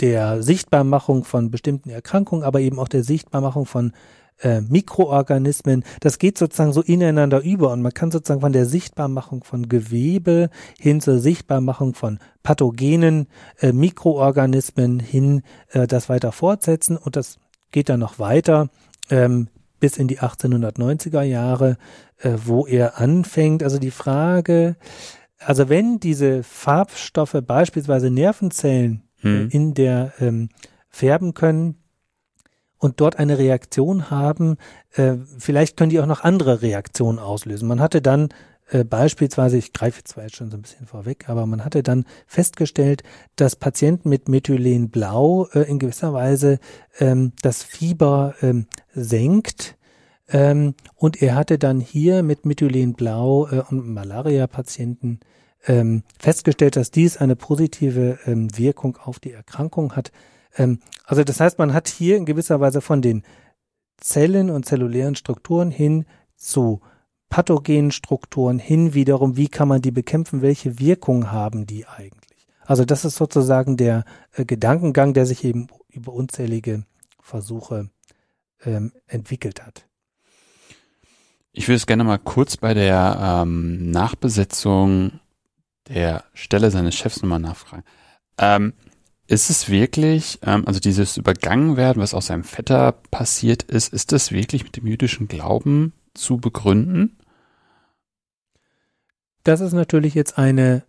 der Sichtbarmachung von bestimmten Erkrankungen, aber eben auch der Sichtbarmachung von äh, Mikroorganismen, das geht sozusagen so ineinander über und man kann sozusagen von der Sichtbarmachung von Gewebe hin zur Sichtbarmachung von pathogenen äh, Mikroorganismen hin äh, das weiter fortsetzen und das geht dann noch weiter ähm, bis in die 1890er Jahre, äh, wo er anfängt. Also die Frage, also wenn diese Farbstoffe beispielsweise Nervenzellen hm. in der ähm, färben können, und dort eine Reaktion haben, äh, vielleicht können die auch noch andere Reaktionen auslösen. Man hatte dann äh, beispielsweise, ich greife zwar jetzt schon so ein bisschen vorweg, aber man hatte dann festgestellt, dass Patienten mit Methylenblau äh, in gewisser Weise ähm, das Fieber ähm, senkt. Ähm, und er hatte dann hier mit Methylenblau äh, und Malaria-Patienten ähm, festgestellt, dass dies eine positive ähm, Wirkung auf die Erkrankung hat. Ähm, also das heißt, man hat hier in gewisser Weise von den Zellen und zellulären Strukturen hin zu pathogenen Strukturen hin wiederum, wie kann man die bekämpfen, welche Wirkung haben die eigentlich. Also das ist sozusagen der äh, Gedankengang, der sich eben über unzählige Versuche ähm, entwickelt hat. Ich würde es gerne mal kurz bei der ähm, Nachbesetzung der Stelle seines Chefs nochmal nachfragen. Ähm, ist es wirklich, ähm, also dieses Übergangenwerden, was aus seinem Vetter passiert ist, ist das wirklich mit dem jüdischen Glauben zu begründen? Das ist natürlich jetzt eine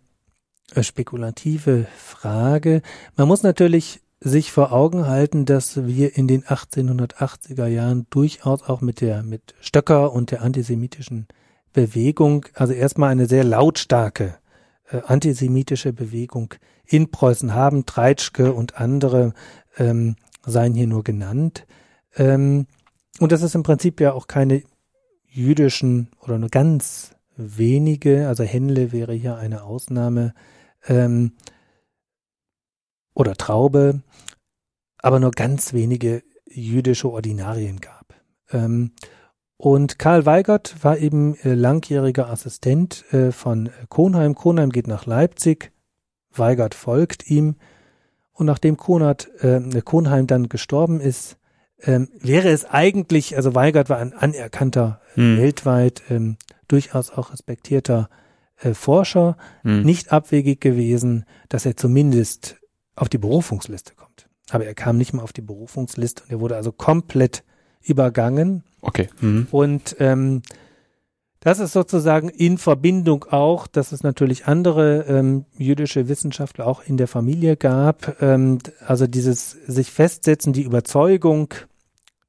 äh, spekulative Frage. Man muss natürlich sich vor Augen halten, dass wir in den 1880er Jahren durchaus auch mit der, mit Stöcker und der antisemitischen Bewegung, also erstmal eine sehr lautstarke äh, antisemitische Bewegung in Preußen haben. Treitschke und andere ähm, seien hier nur genannt. Ähm, und das ist im Prinzip ja auch keine jüdischen oder nur ganz wenige, also Henle wäre hier eine Ausnahme, ähm, oder Traube, aber nur ganz wenige jüdische Ordinarien gab. Ähm, und Karl Weigert war eben äh, langjähriger Assistent äh, von Kohnheim. Kohnheim geht nach Leipzig, Weigert folgt ihm. Und nachdem Konrad, äh, Kohnheim dann gestorben ist, ähm, wäre es eigentlich, also Weigert war ein anerkannter, hm. weltweit ähm, durchaus auch respektierter äh, Forscher, hm. nicht abwegig gewesen, dass er zumindest auf die Berufungsliste kommt. Aber er kam nicht mal auf die Berufungsliste und er wurde also komplett übergangen. Okay. Mhm. Und ähm, das ist sozusagen in Verbindung auch, dass es natürlich andere ähm, jüdische Wissenschaftler auch in der Familie gab. Ähm, also dieses sich festsetzen, die Überzeugung,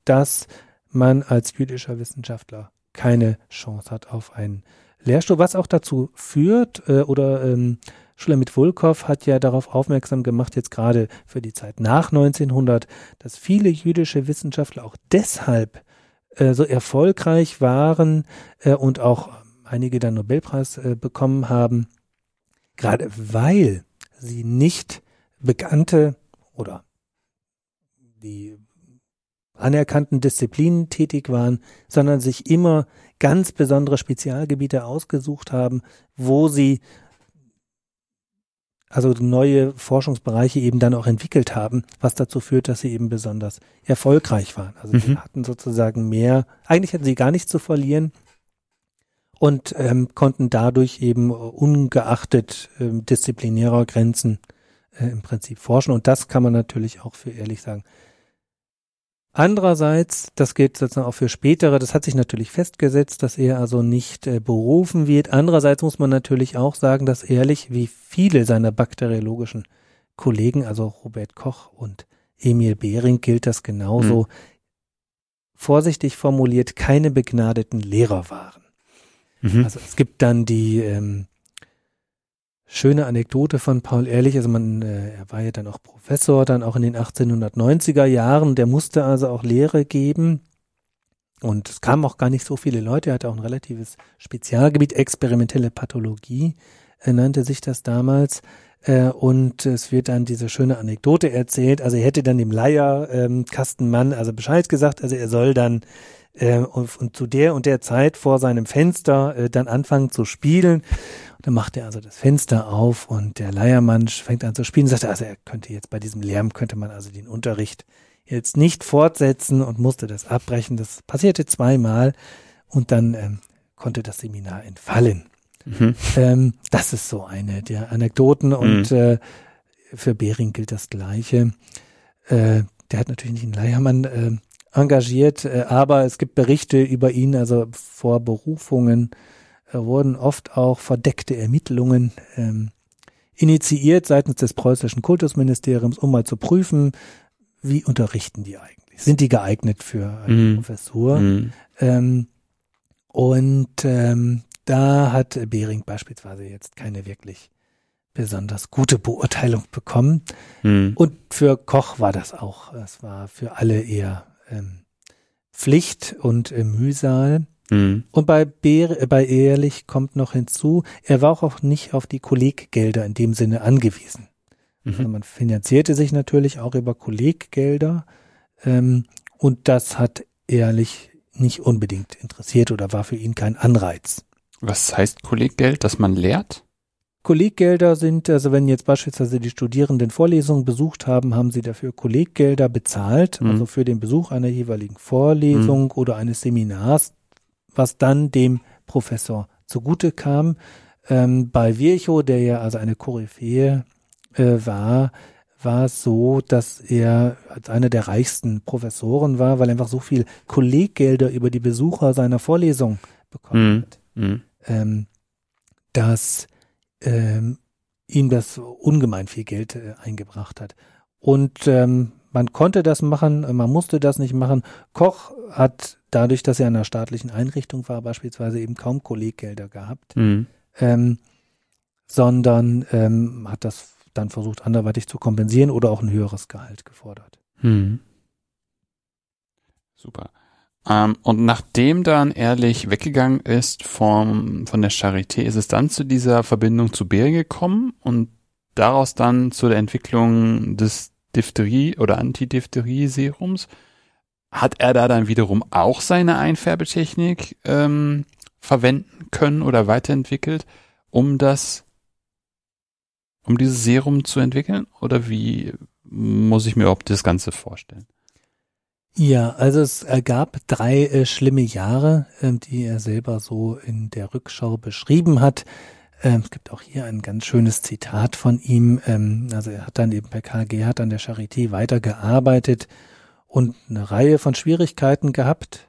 dass man als jüdischer Wissenschaftler keine Chance hat auf einen Lehrstuhl, was auch dazu führt, äh, oder ähm, Schulamit Wulkow hat ja darauf aufmerksam gemacht, jetzt gerade für die Zeit nach 1900, dass viele jüdische Wissenschaftler auch deshalb äh, so erfolgreich waren äh, und auch einige dann Nobelpreis äh, bekommen haben, gerade weil sie nicht bekannte oder die anerkannten Disziplinen tätig waren, sondern sich immer ganz besondere Spezialgebiete ausgesucht haben, wo sie also neue Forschungsbereiche eben dann auch entwickelt haben, was dazu führt, dass sie eben besonders erfolgreich waren. Also mhm. sie hatten sozusagen mehr, eigentlich hatten sie gar nichts zu verlieren und ähm, konnten dadurch eben ungeachtet äh, disziplinärer Grenzen äh, im Prinzip forschen. Und das kann man natürlich auch für ehrlich sagen, Andererseits, das gilt sozusagen auch für spätere, das hat sich natürlich festgesetzt, dass er also nicht äh, berufen wird. Andererseits muss man natürlich auch sagen, dass ehrlich wie viele seiner bakteriologischen Kollegen, also Robert Koch und Emil Behring, gilt das genauso. Mhm. vorsichtig formuliert keine begnadeten Lehrer waren. Mhm. Also es gibt dann die ähm, schöne Anekdote von Paul Ehrlich, also man, äh, er war ja dann auch Professor, dann auch in den 1890er Jahren, der musste also auch Lehre geben. Und es kamen auch gar nicht so viele Leute, er hatte auch ein relatives Spezialgebiet, experimentelle Pathologie, äh, nannte sich das damals. Äh, und es wird dann diese schöne Anekdote erzählt. Also er hätte dann dem Leier ähm, also Bescheid gesagt, also er soll dann äh, und, und, zu der und der Zeit vor seinem Fenster äh, dann anfangen zu spielen. Dann macht er also das Fenster auf und der Leiermann fängt an zu spielen, sagt, also er könnte jetzt bei diesem Lärm könnte man also den Unterricht jetzt nicht fortsetzen und musste das abbrechen. Das passierte zweimal und dann ähm, konnte das Seminar entfallen. Mhm. Ähm, das ist so eine der Anekdoten und mhm. äh, für Behring gilt das Gleiche. Äh, der hat natürlich nicht einen Leiermann äh, engagiert, äh, aber es gibt Berichte über ihn, also vor Berufungen wurden oft auch verdeckte Ermittlungen ähm, initiiert seitens des preußischen Kultusministeriums, um mal zu prüfen, wie unterrichten die eigentlich? Sind die geeignet für eine mhm. Professur? Mhm. Ähm, und ähm, da hat Behring beispielsweise jetzt keine wirklich besonders gute Beurteilung bekommen. Mhm. Und für Koch war das auch. Es war für alle eher ähm, Pflicht und äh, Mühsal. Mhm. Und bei, Beer, äh, bei Ehrlich kommt noch hinzu, er war auch nicht auf die Kolleggelder in dem Sinne angewiesen. Mhm. Also man finanzierte sich natürlich auch über Kolleggelder ähm, und das hat Ehrlich nicht unbedingt interessiert oder war für ihn kein Anreiz. Was heißt Kolleggeld, dass man lehrt? Kolleggelder sind, also wenn jetzt beispielsweise die Studierenden Vorlesungen besucht haben, haben sie dafür Kolleggelder bezahlt, mhm. also für den Besuch einer jeweiligen Vorlesung mhm. oder eines Seminars, was dann dem Professor zugute kam. Ähm, bei Virchow, der ja also eine Koryphäe äh, war, war es so, dass er als einer der reichsten Professoren war, weil er einfach so viel Kolleggelder über die Besucher seiner Vorlesung bekommen mhm. hat, mhm. ähm, dass ähm, ihm das ungemein viel Geld äh, eingebracht hat. Und ähm, man konnte das machen, man musste das nicht machen. Koch hat dadurch, dass er in einer staatlichen Einrichtung war, beispielsweise eben kaum Kolleggelder gehabt, mhm. ähm, sondern ähm, hat das dann versucht, anderweitig zu kompensieren oder auch ein höheres Gehalt gefordert. Mhm. Super. Ähm, und nachdem dann Ehrlich weggegangen ist vom, von der Charité, ist es dann zu dieser Verbindung zu Bering gekommen und daraus dann zu der Entwicklung des Diphtherie- oder Antidiphtherie-Serums. Hat er da dann wiederum auch seine Einfärbetechnik ähm, verwenden können oder weiterentwickelt, um das, um dieses Serum zu entwickeln? Oder wie muss ich mir überhaupt das Ganze vorstellen? Ja, also es ergab drei äh, schlimme Jahre, ähm, die er selber so in der Rückschau beschrieben hat. Ähm, es gibt auch hier ein ganz schönes Zitat von ihm. Ähm, also er hat dann eben bei Karl Gerhardt an der Charité weitergearbeitet und eine Reihe von Schwierigkeiten gehabt,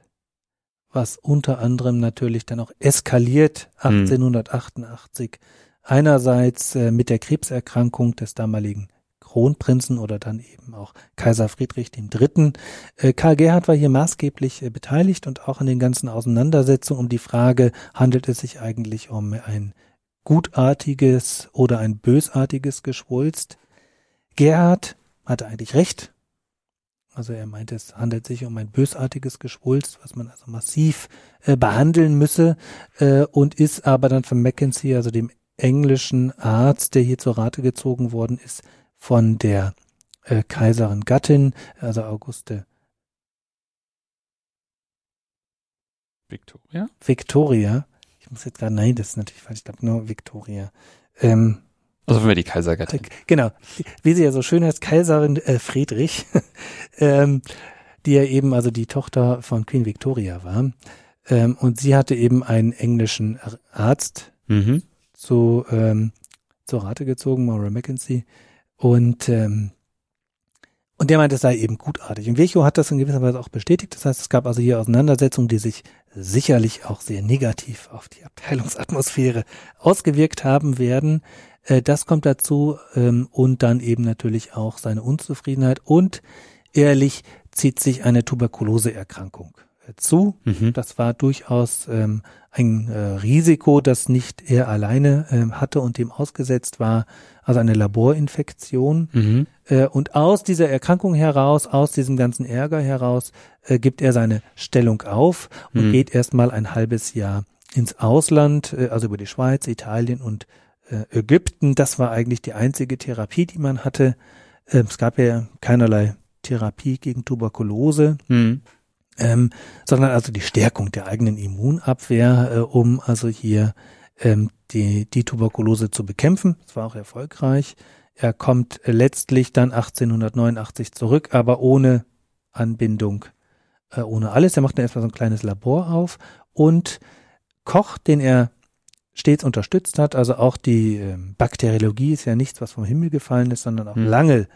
was unter anderem natürlich dann auch eskaliert 1888. Hm. Einerseits äh, mit der Krebserkrankung des damaligen Kronprinzen oder dann eben auch Kaiser Friedrich III. Äh, Karl Gerhard war hier maßgeblich äh, beteiligt und auch an den ganzen Auseinandersetzungen um die Frage, handelt es sich eigentlich um ein gutartiges oder ein bösartiges Geschwulst? Gerhard hatte eigentlich recht. Also er meinte, es handelt sich um ein bösartiges Geschwulst, was man also massiv äh, behandeln müsse äh, und ist aber dann von Mackenzie, also dem englischen Arzt, der hier zur Rate gezogen worden ist, von der äh, Kaiserin Gattin, also Auguste Victoria? Victoria. Ich muss jetzt gerade, nein, das ist natürlich falsch, ich glaube nur Victoria. Ähm, also wenn wir die Kaisergattin. Äh, genau. Wie sie ja so schön heißt, Kaiserin äh, Friedrich, <laughs> ähm, die ja eben also die Tochter von Queen Victoria war. Ähm, und sie hatte eben einen englischen Arzt mhm. zu, ähm, zur Rate gezogen, Maura Mackenzie, und, ähm, und der meint, es sei eben gutartig. Und Virchow hat das in gewisser Weise auch bestätigt. Das heißt, es gab also hier Auseinandersetzungen, die sich sicherlich auch sehr negativ auf die Abteilungsatmosphäre ausgewirkt haben werden. Äh, das kommt dazu ähm, und dann eben natürlich auch seine Unzufriedenheit und ehrlich zieht sich eine Tuberkuloseerkrankung äh, zu. Mhm. Das war durchaus ähm, ein äh, Risiko, das nicht er alleine ähm, hatte und dem ausgesetzt war, also eine Laborinfektion. Mhm. Äh, und aus dieser Erkrankung heraus, aus diesem ganzen Ärger heraus, äh, gibt er seine Stellung auf und Mhm. geht erstmal ein halbes Jahr ins Ausland, äh, also über die Schweiz, Italien und äh, Ägypten. Das war eigentlich die einzige Therapie, die man hatte. Äh, es gab ja keinerlei Therapie gegen Tuberkulose Mhm. Ähm, sondern also die Stärkung der eigenen Immunabwehr, äh, um also hier ähm, die, die Tuberkulose zu bekämpfen. Das war auch erfolgreich. Er kommt äh, letztlich dann 1889 zurück, aber ohne Anbindung, äh, ohne alles. Er macht dann erstmal so ein kleines Labor auf und Koch, den er stets unterstützt hat, also auch die ähm, Bakteriologie ist ja nichts, was vom Himmel gefallen ist, sondern auch Hm. lange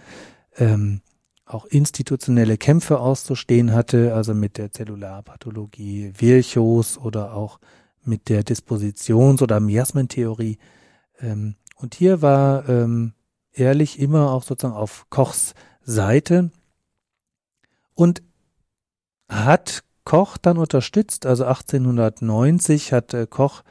ähm, auch institutionelle Kämpfe auszustehen hatte, also mit der Zellularpathologie Virchows oder auch mit der Dispositions- oder Miasmentheorie. Ähm, und hier war ähm, ehrlich immer auch sozusagen auf Kochs Seite und hat Koch dann unterstützt, also 1890 hat äh, Koch,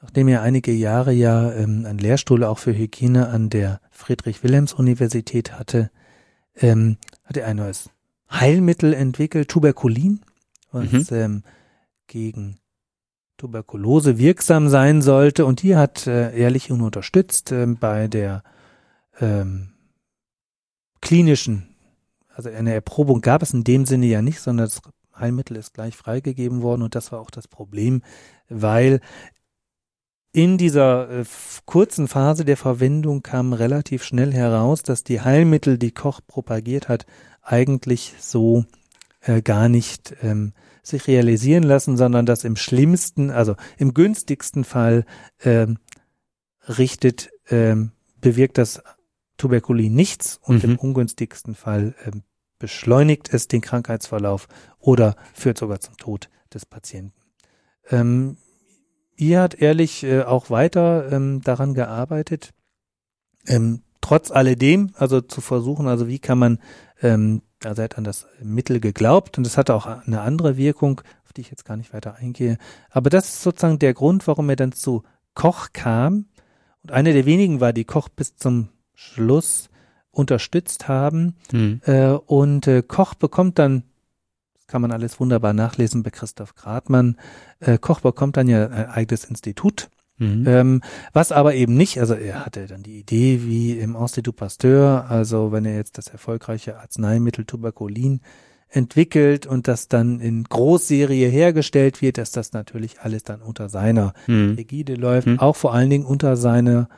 nachdem er einige Jahre ja ähm, einen Lehrstuhl auch für Hygiene an der Friedrich-Wilhelms-Universität hatte, ähm, hat er ein neues Heilmittel entwickelt, Tuberkulin, was ähm, gegen Tuberkulose wirksam sein sollte. Und hier hat äh, Ehrlich ihn unterstützt ähm, bei der ähm, klinischen, also eine Erprobung gab es in dem Sinne ja nicht, sondern das Heilmittel ist gleich freigegeben worden und das war auch das Problem, weil in dieser äh, kurzen Phase der Verwendung kam relativ schnell heraus, dass die Heilmittel, die Koch propagiert hat, eigentlich so äh, gar nicht ähm, sich realisieren lassen, sondern dass im schlimmsten, also im günstigsten Fall ähm, richtet, ähm, bewirkt das Tuberkulin nichts und Mhm. im ungünstigsten Fall ähm, beschleunigt es den Krankheitsverlauf oder führt sogar zum Tod des Patienten. Ähm, ihr hat ehrlich äh, auch weiter ähm, daran gearbeitet, ähm, trotz alledem, also zu versuchen, also wie kann man, ähm, also er hat an das Mittel geglaubt und es hatte auch eine andere Wirkung, auf die ich jetzt gar nicht weiter eingehe. Aber das ist sozusagen der Grund, warum er dann zu Koch kam. Und einer der wenigen war, die Koch bis zum Schluss unterstützt haben. Mhm. Äh, und äh, Koch bekommt dann, kann man alles wunderbar nachlesen bei Christoph Gradmann, äh, Koch bekommt dann ja ein eigenes Institut, Mhm. ähm, was aber eben nicht, also er hatte dann die Idee wie im Institut Pasteur, also wenn er jetzt das erfolgreiche Arzneimittel Tuberkulin entwickelt und das dann in Großserie hergestellt wird, dass das natürlich alles dann unter seiner Mhm. Ägide läuft, Hm. auch vor allen Dingen unter seiner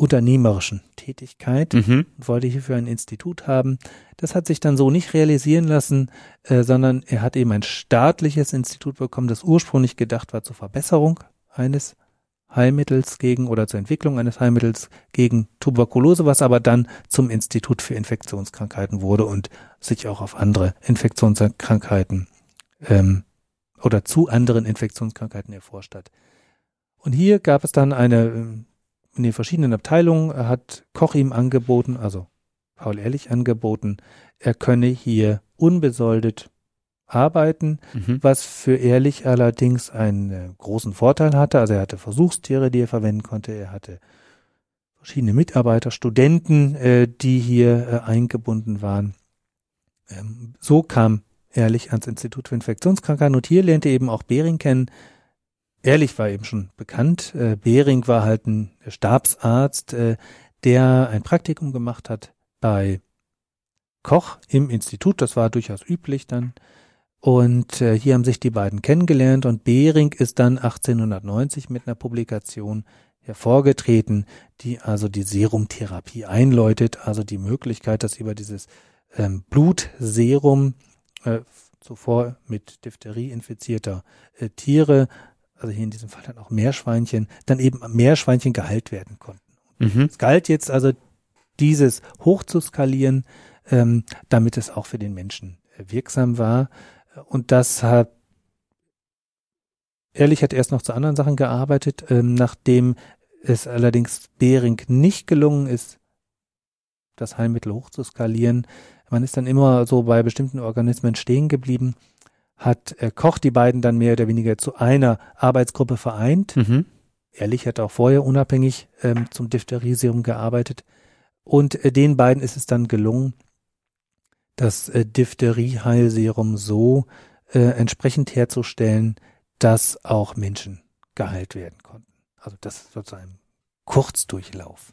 unternehmerischen Tätigkeit Mhm. und wollte hierfür ein Institut haben. Das hat sich dann so nicht realisieren lassen, äh, sondern er hat eben ein staatliches Institut bekommen, das ursprünglich gedacht war zur Verbesserung eines Heilmittels gegen oder zur Entwicklung eines Heilmittels gegen Tuberkulose, was aber dann zum Institut für Infektionskrankheiten wurde und sich auch auf andere Infektionskrankheiten ähm, oder zu anderen Infektionskrankheiten erforscht hat. Und hier gab es dann eine ähm, in den verschiedenen Abteilungen hat Koch ihm angeboten, also Paul Ehrlich angeboten, er könne hier unbesoldet arbeiten, Mhm. was für Ehrlich allerdings einen äh, großen Vorteil hatte. Also er hatte Versuchstiere, die er verwenden konnte, er hatte verschiedene Mitarbeiter, Studenten, äh, die hier äh, eingebunden waren. Ähm, so kam Ehrlich ans Institut für Infektionskrankheiten und hier lernte eben auch Behring kennen, Ehrlich war eben schon bekannt. Äh, Behring war halt ein Stabsarzt, äh, der ein Praktikum gemacht hat bei Koch im Institut. Das war durchaus üblich dann. Und äh, hier haben sich die beiden kennengelernt und Behring ist dann 1890 mit einer Publikation hervorgetreten, die also die Serumtherapie einläutet, also die Möglichkeit, dass über dieses ähm, Blutserum äh, zuvor mit Diphtherie infizierter äh, Tiere also hier in diesem Fall dann auch Meerschweinchen, dann eben Meerschweinchen geheilt werden konnten. Mhm. Es galt jetzt also dieses hochzuskalieren, ähm, damit es auch für den Menschen äh, wirksam war. Und das hat, ehrlich hat erst noch zu anderen Sachen gearbeitet, ähm, nachdem es allerdings Behring nicht gelungen ist, das Heilmittel hochzuskalieren, Man ist dann immer so bei bestimmten Organismen stehen geblieben, hat äh, Koch die beiden dann mehr oder weniger zu einer Arbeitsgruppe vereint. Mhm. Ehrlich hat auch vorher unabhängig ähm, zum Diphtherie-Serum gearbeitet. Und äh, den beiden ist es dann gelungen, das äh, Diphtherie-Heilserum so äh, entsprechend herzustellen, dass auch Menschen geheilt werden konnten. Also das ist sozusagen Kurzdurchlauf.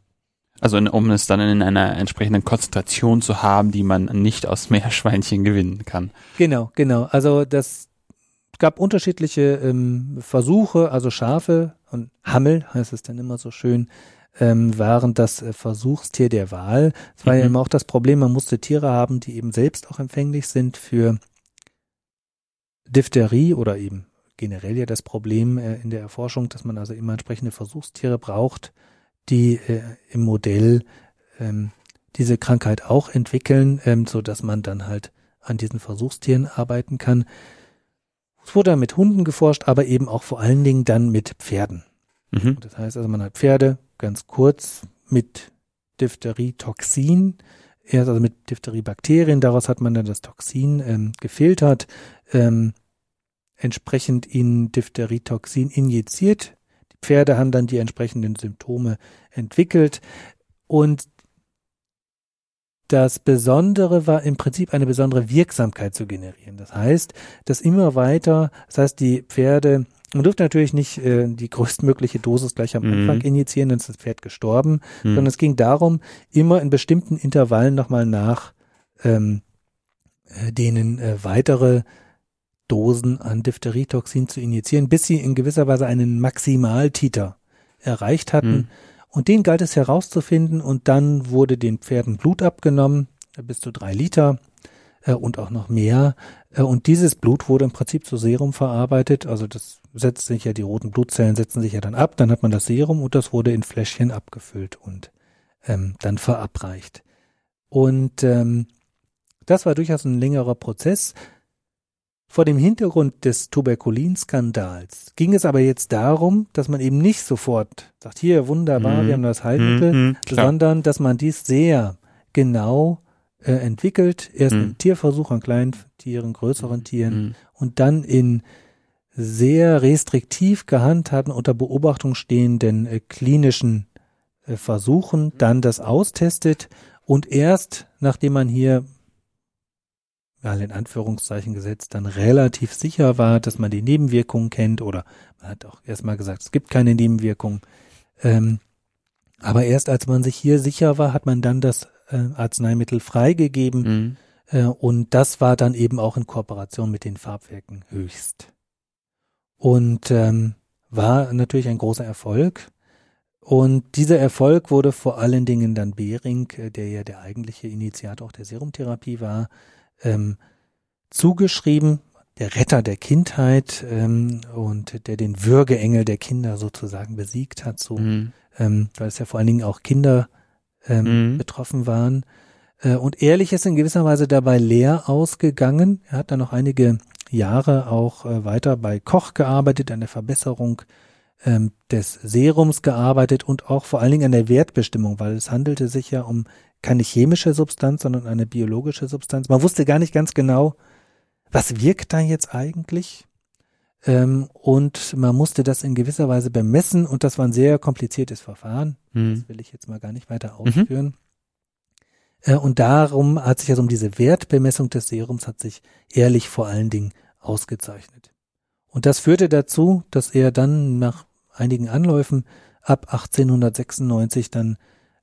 Also in, um es dann in einer entsprechenden Konzentration zu haben, die man nicht aus Meerschweinchen gewinnen kann. Genau, genau. Also das gab unterschiedliche ähm, Versuche, also Schafe und Hammel heißt es dann immer so schön, ähm, waren das äh, Versuchstier der Wahl. Es war mhm. ja immer auch das Problem, man musste Tiere haben, die eben selbst auch empfänglich sind für Diphtherie oder eben generell ja das Problem äh, in der Erforschung, dass man also immer entsprechende Versuchstiere braucht, die äh, im Modell ähm, diese Krankheit auch entwickeln, ähm, so dass man dann halt an diesen Versuchstieren arbeiten kann. Es wurde dann mit Hunden geforscht, aber eben auch vor allen Dingen dann mit Pferden. Mhm. Das heißt also, man hat Pferde ganz kurz mit Diphtherie-Toxin, erst also mit Diphtherie-Bakterien, daraus hat man dann das Toxin ähm, gefiltert, ähm, entsprechend ihnen Diphtherie-Toxin injiziert. Pferde haben dann die entsprechenden Symptome entwickelt und das Besondere war im Prinzip eine besondere Wirksamkeit zu generieren. Das heißt, dass immer weiter, das heißt, die Pferde, man durfte natürlich nicht äh, die größtmögliche Dosis gleich am mhm. Anfang injizieren, dann ist das Pferd gestorben, mhm. sondern es ging darum, immer in bestimmten Intervallen nochmal nach ähm, äh, denen äh, weitere Dosen an Diphtherietoxin zu injizieren, bis sie in gewisser Weise einen Maximaltiter erreicht hatten. Mhm. Und den galt es herauszufinden und dann wurde den Pferden Blut abgenommen, bis zu drei Liter äh, und auch noch mehr. Äh, und dieses Blut wurde im Prinzip zu Serum verarbeitet. Also das setzt sich ja, die roten Blutzellen setzen sich ja dann ab, dann hat man das Serum und das wurde in Fläschchen abgefüllt und ähm, dann verabreicht. Und ähm, das war durchaus ein längerer Prozess. Vor dem Hintergrund des Tuberkulinskandals ging es aber jetzt darum, dass man eben nicht sofort sagt, hier wunderbar, mhm. wir haben das Heilmittel, mhm, sondern dass man dies sehr genau äh, entwickelt, erst mhm. im Tierversuch an kleinen Tieren, größeren Tieren mhm. und dann in sehr restriktiv gehandhabten, unter Beobachtung stehenden äh, klinischen äh, Versuchen dann das austestet und erst nachdem man hier mal in Anführungszeichen gesetzt, dann relativ sicher war, dass man die Nebenwirkungen kennt oder man hat auch erstmal gesagt, es gibt keine Nebenwirkungen. Ähm, aber erst als man sich hier sicher war, hat man dann das äh, Arzneimittel freigegeben mhm. äh, und das war dann eben auch in Kooperation mit den Farbwerken höchst. Und ähm, war natürlich ein großer Erfolg. Und dieser Erfolg wurde vor allen Dingen dann Behring, äh, der ja der eigentliche Initiator auch der Serumtherapie war, ähm, zugeschrieben, der Retter der Kindheit ähm, und der den Würgeengel der Kinder sozusagen besiegt hat, so, mhm. ähm, weil es ja vor allen Dingen auch Kinder ähm, mhm. betroffen waren. Äh, und ehrlich ist in gewisser Weise dabei leer ausgegangen. Er hat dann noch einige Jahre auch äh, weiter bei Koch gearbeitet, an der Verbesserung ähm, des Serums gearbeitet und auch vor allen Dingen an der Wertbestimmung, weil es handelte sich ja um keine chemische Substanz, sondern eine biologische Substanz. Man wusste gar nicht ganz genau, was wirkt da jetzt eigentlich. Ähm, und man musste das in gewisser Weise bemessen und das war ein sehr kompliziertes Verfahren. Mhm. Das will ich jetzt mal gar nicht weiter mhm. ausführen. Mhm. Äh, und darum hat sich also um diese Wertbemessung des Serums hat sich ehrlich vor allen Dingen ausgezeichnet. Und das führte dazu, dass er dann nach einigen Anläufen ab 1896 dann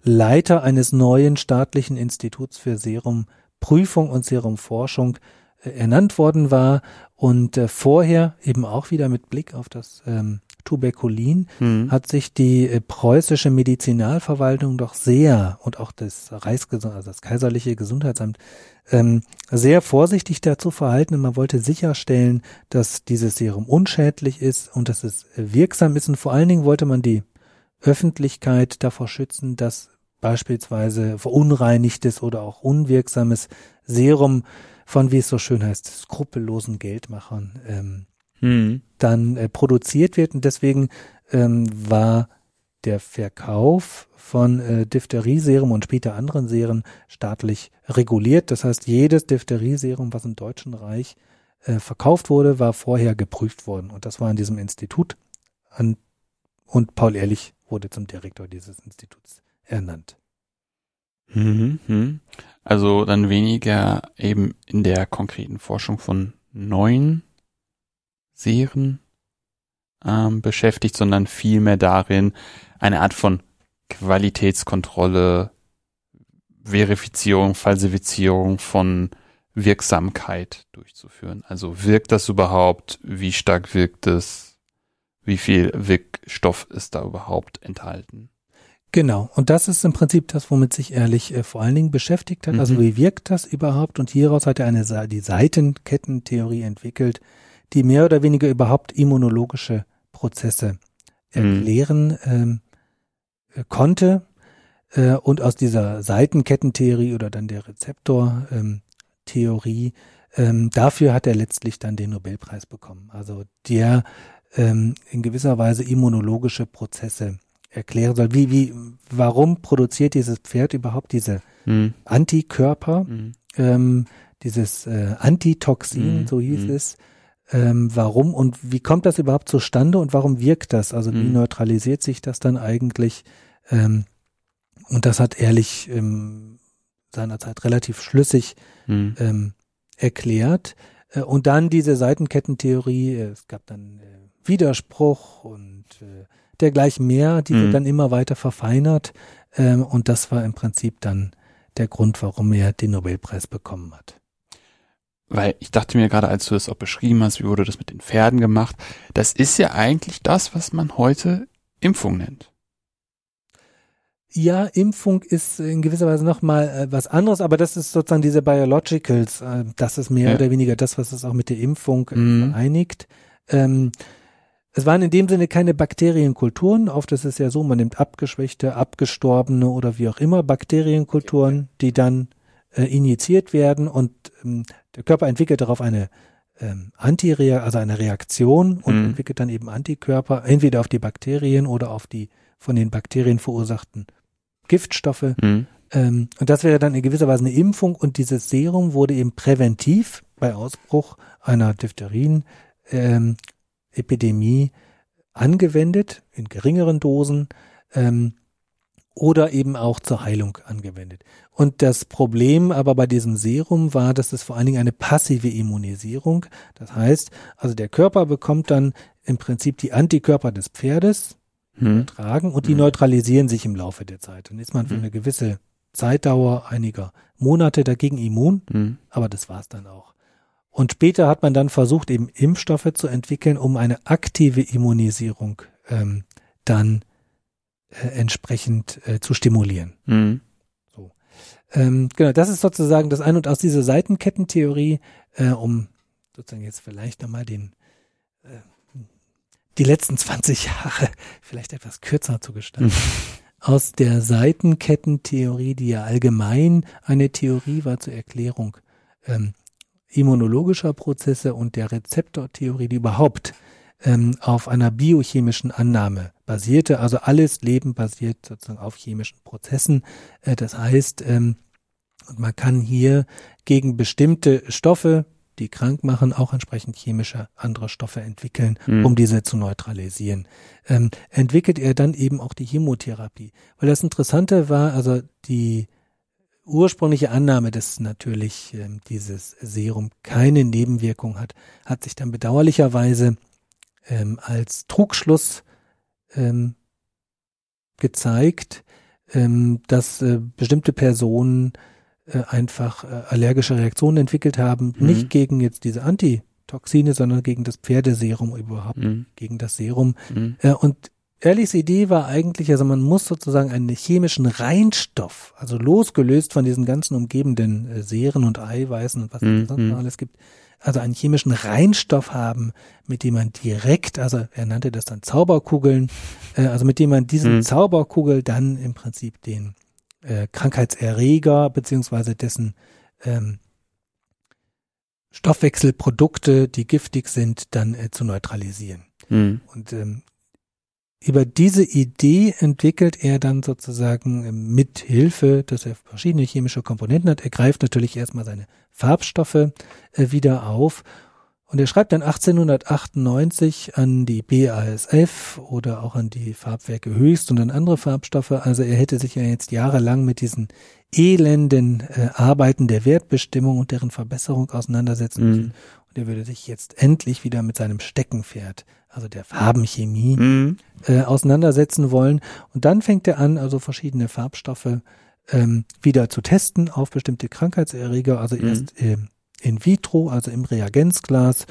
Leiter eines neuen staatlichen Instituts für Serumprüfung und Serumforschung äh, ernannt worden war und äh, vorher eben auch wieder mit Blick auf das ähm, Tuberkulin mhm. hat sich die äh, preußische Medizinalverwaltung doch sehr und auch das Reichsgesund also das kaiserliche Gesundheitsamt ähm, sehr vorsichtig dazu verhalten und man wollte sicherstellen, dass dieses Serum unschädlich ist und dass es wirksam ist und vor allen Dingen wollte man die Öffentlichkeit davor schützen, dass beispielsweise verunreinigtes oder auch unwirksames Serum von, wie es so schön heißt, skrupellosen Geldmachern ähm, hm. dann äh, produziert wird. Und deswegen ähm, war der Verkauf von äh, Diphtherie-Serum und später anderen Serien staatlich reguliert. Das heißt, jedes Diphtherie-Serum, was im Deutschen Reich äh, verkauft wurde, war vorher geprüft worden. Und das war in diesem Institut. An, und Paul Ehrlich wurde zum Direktor dieses Instituts ernannt. Mhm, also dann weniger eben in der konkreten Forschung von neuen Serien ähm, beschäftigt, sondern vielmehr darin, eine Art von Qualitätskontrolle, Verifizierung, Falsifizierung von Wirksamkeit durchzuführen. Also wirkt das überhaupt? Wie stark wirkt es? Wie viel Wirkstoff ist da überhaupt enthalten? Genau. Und das ist im Prinzip das, womit sich Ehrlich äh, vor allen Dingen beschäftigt hat. Also mhm. Also wie wirkt das überhaupt? Und hieraus hat er eine die Seitenkettentheorie entwickelt, die mehr oder weniger überhaupt immunologische Prozesse erklären mhm. ähm, äh, konnte. Äh, und aus dieser Seitenkettentheorie oder dann der Rezeptortheorie, ähm, dafür hat er letztlich dann den Nobelpreis bekommen. Also der ähm, in gewisser Weise immunologische Prozesse erklären soll. Wie, wie, warum produziert dieses Pferd überhaupt diese mhm. Antikörper, mhm. ähm, dieses äh, Antitoxin, mhm. so hieß mhm. es, ähm, warum und wie kommt das überhaupt zustande und warum wirkt das? Also wie mhm. neutralisiert sich das dann eigentlich? Ähm, und das hat ehrlich ähm, seinerzeit relativ schlüssig mhm. ähm, erklärt. Äh, und dann diese Seitenkettentheorie, äh, es gab dann äh, Widerspruch und äh, dergleichen mehr, die mhm. wird dann immer weiter verfeinert. Ähm, und das war im Prinzip dann der Grund, warum er den Nobelpreis bekommen hat. Weil ich dachte mir gerade, als du das auch beschrieben hast, wie wurde das mit den Pferden gemacht, das ist ja eigentlich das, was man heute Impfung nennt. Ja, Impfung ist in gewisser Weise nochmal äh, was anderes, aber das ist sozusagen diese Biologicals, äh, das ist mehr ja. oder weniger das, was es auch mit der Impfung äh, mhm. vereinigt. Ähm, es waren in dem Sinne keine Bakterienkulturen, oft ist es ja so, man nimmt abgeschwächte, abgestorbene oder wie auch immer Bakterienkulturen, die dann äh, injiziert werden und ähm, der Körper entwickelt darauf eine ähm, Antirea also eine Reaktion und mhm. entwickelt dann eben Antikörper, entweder auf die Bakterien oder auf die von den Bakterien verursachten Giftstoffe. Mhm. Ähm, und das wäre dann in gewisser Weise eine Impfung und dieses Serum wurde eben präventiv bei Ausbruch einer Diphtherin ähm, Epidemie angewendet, in geringeren Dosen. Ähm, oder eben auch zur Heilung angewendet. Und das Problem aber bei diesem Serum war, dass es vor allen Dingen eine passive Immunisierung. Das heißt, also der Körper bekommt dann im Prinzip die Antikörper des Pferdes hm. übertragen und die hm. neutralisieren sich im Laufe der Zeit. Dann ist man für hm. eine gewisse Zeitdauer einiger Monate dagegen immun, hm. aber das war's dann auch. Und später hat man dann versucht, eben Impfstoffe zu entwickeln, um eine aktive Immunisierung ähm, dann äh, entsprechend äh, zu stimulieren. Mhm. So. Ähm, genau, das ist sozusagen das ein und aus dieser Seitenkettentheorie, äh, um sozusagen jetzt vielleicht nochmal den äh, die letzten <laughs> 20 Jahre vielleicht etwas kürzer zu gestalten. Mhm. Aus der Seitenkettentheorie, die ja allgemein eine Theorie war zur Erklärung ähm, immunologischer Prozesse und der Rezeptortheorie, die überhaupt ähm, auf einer biochemischen Annahme basierte. Also alles Leben basiert sozusagen auf chemischen Prozessen. Äh, das heißt, ähm, man kann hier gegen bestimmte Stoffe, die krank machen, auch entsprechend chemische andere Stoffe entwickeln, mhm. um diese zu neutralisieren. Ähm, entwickelt er dann eben auch die Chemotherapie. Weil das Interessante war, also die ursprüngliche Annahme, dass natürlich ähm, dieses Serum keine Nebenwirkung hat, hat sich dann bedauerlicherweise ähm, als Trugschluss ähm, gezeigt, ähm, dass äh, bestimmte Personen äh, einfach äh, allergische Reaktionen entwickelt haben, mhm. nicht gegen jetzt diese Antitoxine, sondern gegen das Pferdeserum überhaupt, mhm. gegen das Serum. Mhm. Äh, und Ehrlichs Idee war eigentlich, also man muss sozusagen einen chemischen Reinstoff, also losgelöst von diesen ganzen umgebenden äh, Seren und Eiweißen und was es mhm. sonst noch alles gibt, also einen chemischen Reinstoff haben, mit dem man direkt, also er nannte das dann Zauberkugeln, äh, also mit dem man diesen mhm. Zauberkugel dann im Prinzip den äh, Krankheitserreger beziehungsweise dessen ähm, Stoffwechselprodukte, die giftig sind, dann äh, zu neutralisieren. Mhm. Und ähm, über diese Idee entwickelt er dann sozusagen mit Hilfe, dass er verschiedene chemische Komponenten hat. Er greift natürlich erstmal seine Farbstoffe äh, wieder auf und er schreibt dann 1898 an die BASF oder auch an die Farbwerke Höchst und an andere Farbstoffe. Also er hätte sich ja jetzt jahrelang mit diesen elenden äh, Arbeiten der Wertbestimmung und deren Verbesserung auseinandersetzen mhm. müssen. Und er würde sich jetzt endlich wieder mit seinem Steckenpferd also der Farbenchemie, mhm. äh, auseinandersetzen wollen. Und dann fängt er an, also verschiedene Farbstoffe ähm, wieder zu testen auf bestimmte Krankheitserreger, also mhm. erst äh, in vitro, also im Reagenzglas.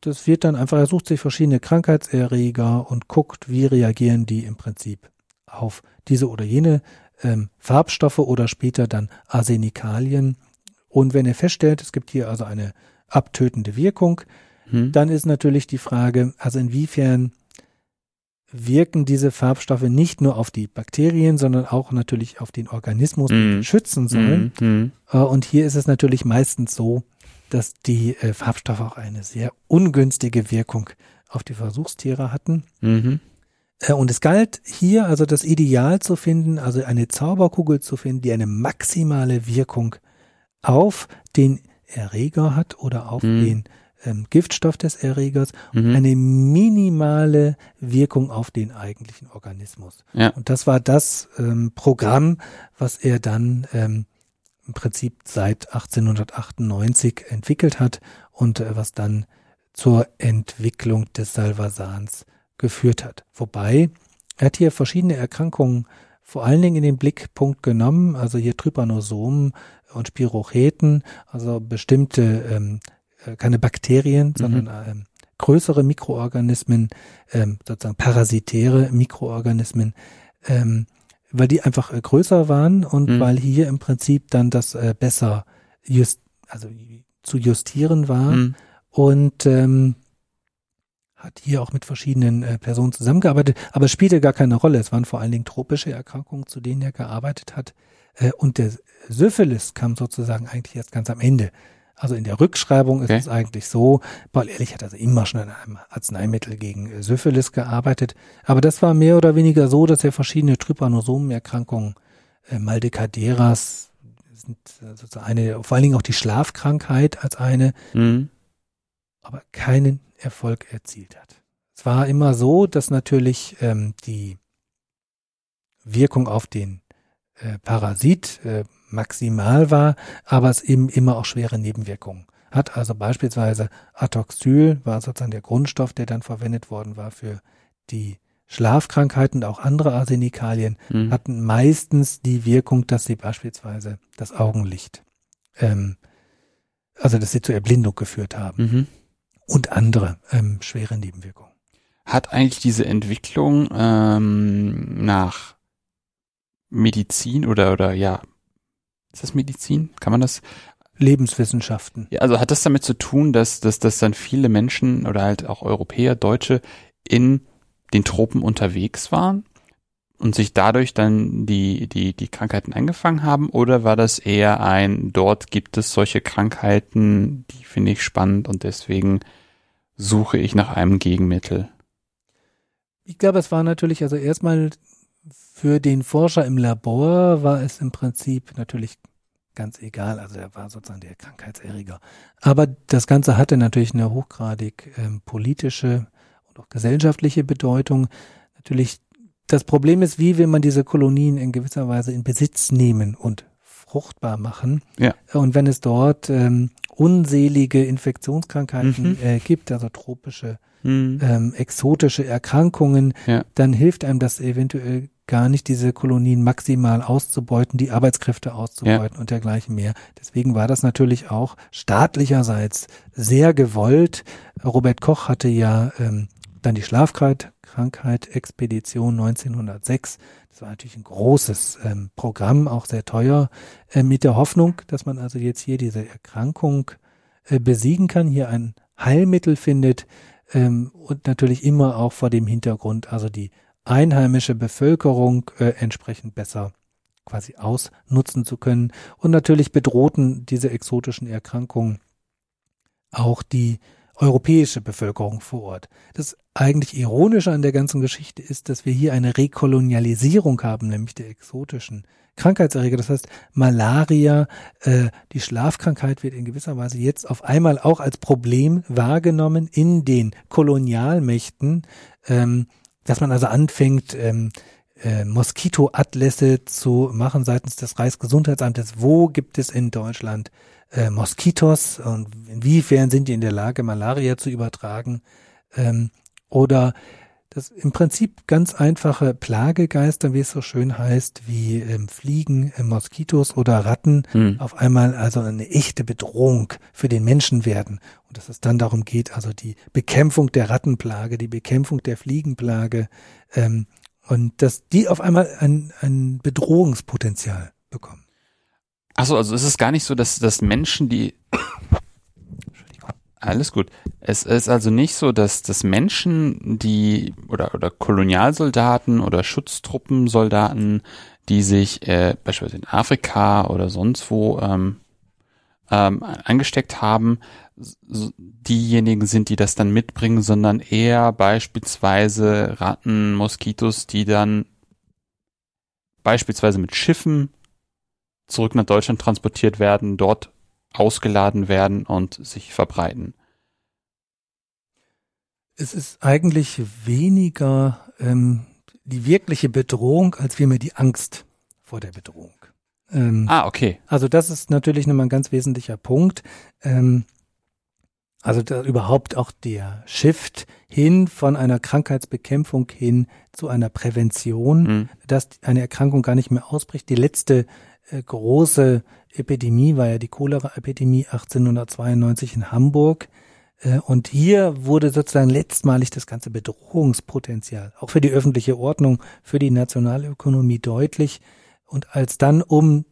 Das wird dann einfach, er sucht sich verschiedene Krankheitserreger und guckt, wie reagieren die im Prinzip auf diese oder jene ähm, Farbstoffe oder später dann Arsenikalien. Und wenn er feststellt, es gibt hier also eine abtötende Wirkung, hm. Dann ist natürlich die Frage, also inwiefern wirken diese Farbstoffe nicht nur auf die Bakterien, sondern auch natürlich auf den Organismus, den mm. schützen sollen. Mm. Und hier ist es natürlich meistens so, dass die äh, Farbstoffe auch eine sehr ungünstige Wirkung auf die Versuchstiere hatten. Äh, und es galt hier also das Ideal zu finden, also eine Zauberkugel zu finden, die eine maximale Wirkung auf den Erreger hat oder auf den ähm, Giftstoff des Erregers mhm. eine minimale Wirkung auf den eigentlichen Organismus. Ja. Und das war das ähm, Programm, was er dann ähm, im Prinzip seit 1898 entwickelt hat und äh, was dann zur Entwicklung des Salvasans geführt hat. Wobei er hat hier verschiedene Erkrankungen vor allen Dingen in den Blickpunkt genommen, also hier Trypanosomen und Spirocheten, also bestimmte ähm, äh, keine Bakterien, mhm. sondern ähm, größere Mikroorganismen, ähm, sozusagen parasitäre Mikroorganismen, ähm, weil die einfach äh, größer waren und mhm. weil hier im Prinzip dann das äh, besser just, also zu justieren war mhm. und ähm, hat hier auch mit verschiedenen äh, Personen zusammengearbeitet, aber es spielte gar keine Rolle. Es waren vor allen Dingen tropische Erkrankungen, zu denen er gearbeitet hat. Äh, und der Syphilis kam sozusagen eigentlich erst ganz am Ende. Also in der Rückschreibung ist okay. es eigentlich so, Paul Ehrlich hat also immer schon an einem Arzneimittel gegen Syphilis gearbeitet, aber das war mehr oder weniger so, dass er verschiedene Trypanosomenerkrankungen, äh, Maldecaderas, sind äh, sozusagen eine, vor allen Dingen auch die Schlafkrankheit als eine, mhm. aber keinen Erfolg erzielt hat. Es war immer so, dass natürlich ähm, die Wirkung auf den äh, Parasit äh, maximal war, aber es eben immer auch schwere Nebenwirkungen hat. Also beispielsweise Atoxyl war sozusagen der Grundstoff, der dann verwendet worden war für die Schlafkrankheiten und auch andere Arsenikalien mhm. hatten meistens die Wirkung, dass sie beispielsweise das Augenlicht, ähm, also dass sie zur Erblindung geführt haben mhm. und andere ähm, schwere Nebenwirkungen. Hat eigentlich diese Entwicklung ähm, nach Medizin oder oder ja ist das Medizin? Kann man das? Lebenswissenschaften. Ja, also hat das damit zu tun, dass, dass, dass dann viele Menschen oder halt auch Europäer, Deutsche in den Tropen unterwegs waren und sich dadurch dann die, die, die Krankheiten eingefangen haben? Oder war das eher ein, dort gibt es solche Krankheiten, die finde ich spannend und deswegen suche ich nach einem Gegenmittel? Ich glaube, es war natürlich, also erstmal für den Forscher im Labor war es im Prinzip natürlich ganz egal, also er war sozusagen der Krankheitserreger. Aber das Ganze hatte natürlich eine hochgradig ähm, politische und auch gesellschaftliche Bedeutung. Natürlich, das Problem ist, wie will man diese Kolonien in gewisser Weise in Besitz nehmen und fruchtbar machen. Ja. Und wenn es dort ähm, unselige Infektionskrankheiten mhm. äh, gibt, also tropische, mhm. ähm, exotische Erkrankungen, ja. dann hilft einem das eventuell gar nicht, diese Kolonien maximal auszubeuten, die Arbeitskräfte auszubeuten ja. und dergleichen mehr. Deswegen war das natürlich auch staatlicherseits sehr gewollt. Robert Koch hatte ja ähm, dann die Schlafkrankheit Expedition 1906. Das war natürlich ein großes ähm, Programm, auch sehr teuer, äh, mit der Hoffnung, dass man also jetzt hier diese Erkrankung äh, besiegen kann, hier ein Heilmittel findet ähm, und natürlich immer auch vor dem Hintergrund, also die einheimische Bevölkerung äh, entsprechend besser quasi ausnutzen zu können. Und natürlich bedrohten diese exotischen Erkrankungen auch die europäische Bevölkerung vor Ort. Das eigentlich Ironische an der ganzen Geschichte ist, dass wir hier eine Rekolonialisierung haben, nämlich der exotischen Krankheitserreger. Das heißt, Malaria, äh, die Schlafkrankheit wird in gewisser Weise jetzt auf einmal auch als Problem wahrgenommen in den Kolonialmächten, ähm, dass man also anfängt, ähm, äh, Moskitoatlässe zu machen seitens des Reichsgesundheitsamtes. Wo gibt es in Deutschland äh, Moskitos und inwiefern sind die in der Lage, Malaria zu übertragen? Ähm, oder das im Prinzip ganz einfache Plagegeister, wie es so schön heißt, wie ähm, Fliegen, äh, Moskitos oder Ratten, hm. auf einmal also eine echte Bedrohung für den Menschen werden. Und dass es dann darum geht, also die Bekämpfung der Rattenplage, die Bekämpfung der Fliegenplage, ähm, und dass die auf einmal ein, ein Bedrohungspotenzial bekommen. Achso, also es ist gar nicht so, dass, dass Menschen, die alles gut. Es ist also nicht so, dass, dass Menschen, die oder, oder Kolonialsoldaten oder Schutztruppensoldaten, die sich äh, beispielsweise in Afrika oder sonst wo ähm, ähm, angesteckt haben, diejenigen sind, die das dann mitbringen, sondern eher beispielsweise Ratten, Moskitos, die dann beispielsweise mit Schiffen zurück nach Deutschland transportiert werden, dort ausgeladen werden und sich verbreiten. Es ist eigentlich weniger ähm, die wirkliche Bedrohung als vielmehr die Angst vor der Bedrohung. Ähm, ah, okay. Also das ist natürlich nochmal ein ganz wesentlicher Punkt. Ähm, also da überhaupt auch der Shift hin von einer Krankheitsbekämpfung hin zu einer Prävention, mhm. dass eine Erkrankung gar nicht mehr ausbricht. Die letzte große Epidemie war ja die Cholera-Epidemie 1892 in Hamburg. Äh, und hier wurde sozusagen letztmalig das ganze Bedrohungspotenzial, auch für die öffentliche Ordnung, für die Nationalökonomie deutlich. Und als dann um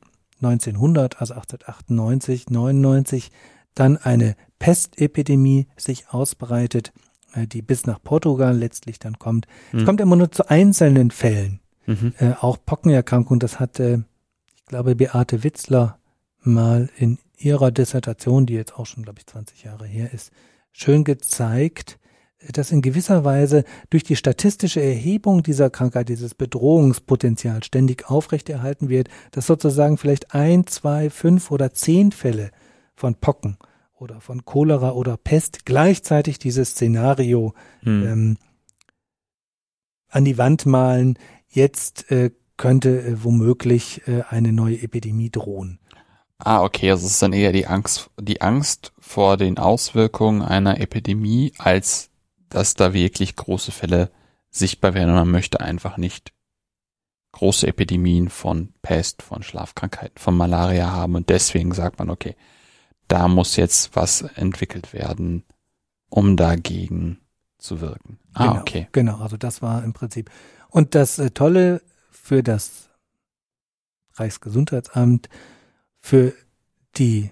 1900, also 1898, 99, dann eine Pestepidemie sich ausbreitet, äh, die bis nach Portugal letztlich dann kommt. Mhm. Es kommt immer nur zu einzelnen Fällen. Mhm. Äh, auch Pockenerkrankung, das hatte, ich glaube, Beate Witzler mal in ihrer Dissertation, die jetzt auch schon, glaube ich, 20 Jahre her ist, schön gezeigt, dass in gewisser Weise durch die statistische Erhebung dieser Krankheit dieses Bedrohungspotenzial ständig aufrechterhalten wird, dass sozusagen vielleicht ein, zwei, fünf oder zehn Fälle von Pocken oder von Cholera oder Pest gleichzeitig dieses Szenario hm. ähm, an die Wand malen. Jetzt äh, könnte äh, womöglich äh, eine neue Epidemie drohen. Ah, okay, also es ist dann eher die Angst, die Angst vor den Auswirkungen einer Epidemie, als dass da wirklich große Fälle sichtbar werden und man möchte einfach nicht große Epidemien von Pest, von Schlafkrankheiten, von Malaria haben und deswegen sagt man, okay, da muss jetzt was entwickelt werden, um dagegen zu wirken. Ah, genau, okay. Genau, also das war im Prinzip. Und das äh, Tolle für das Reichsgesundheitsamt für die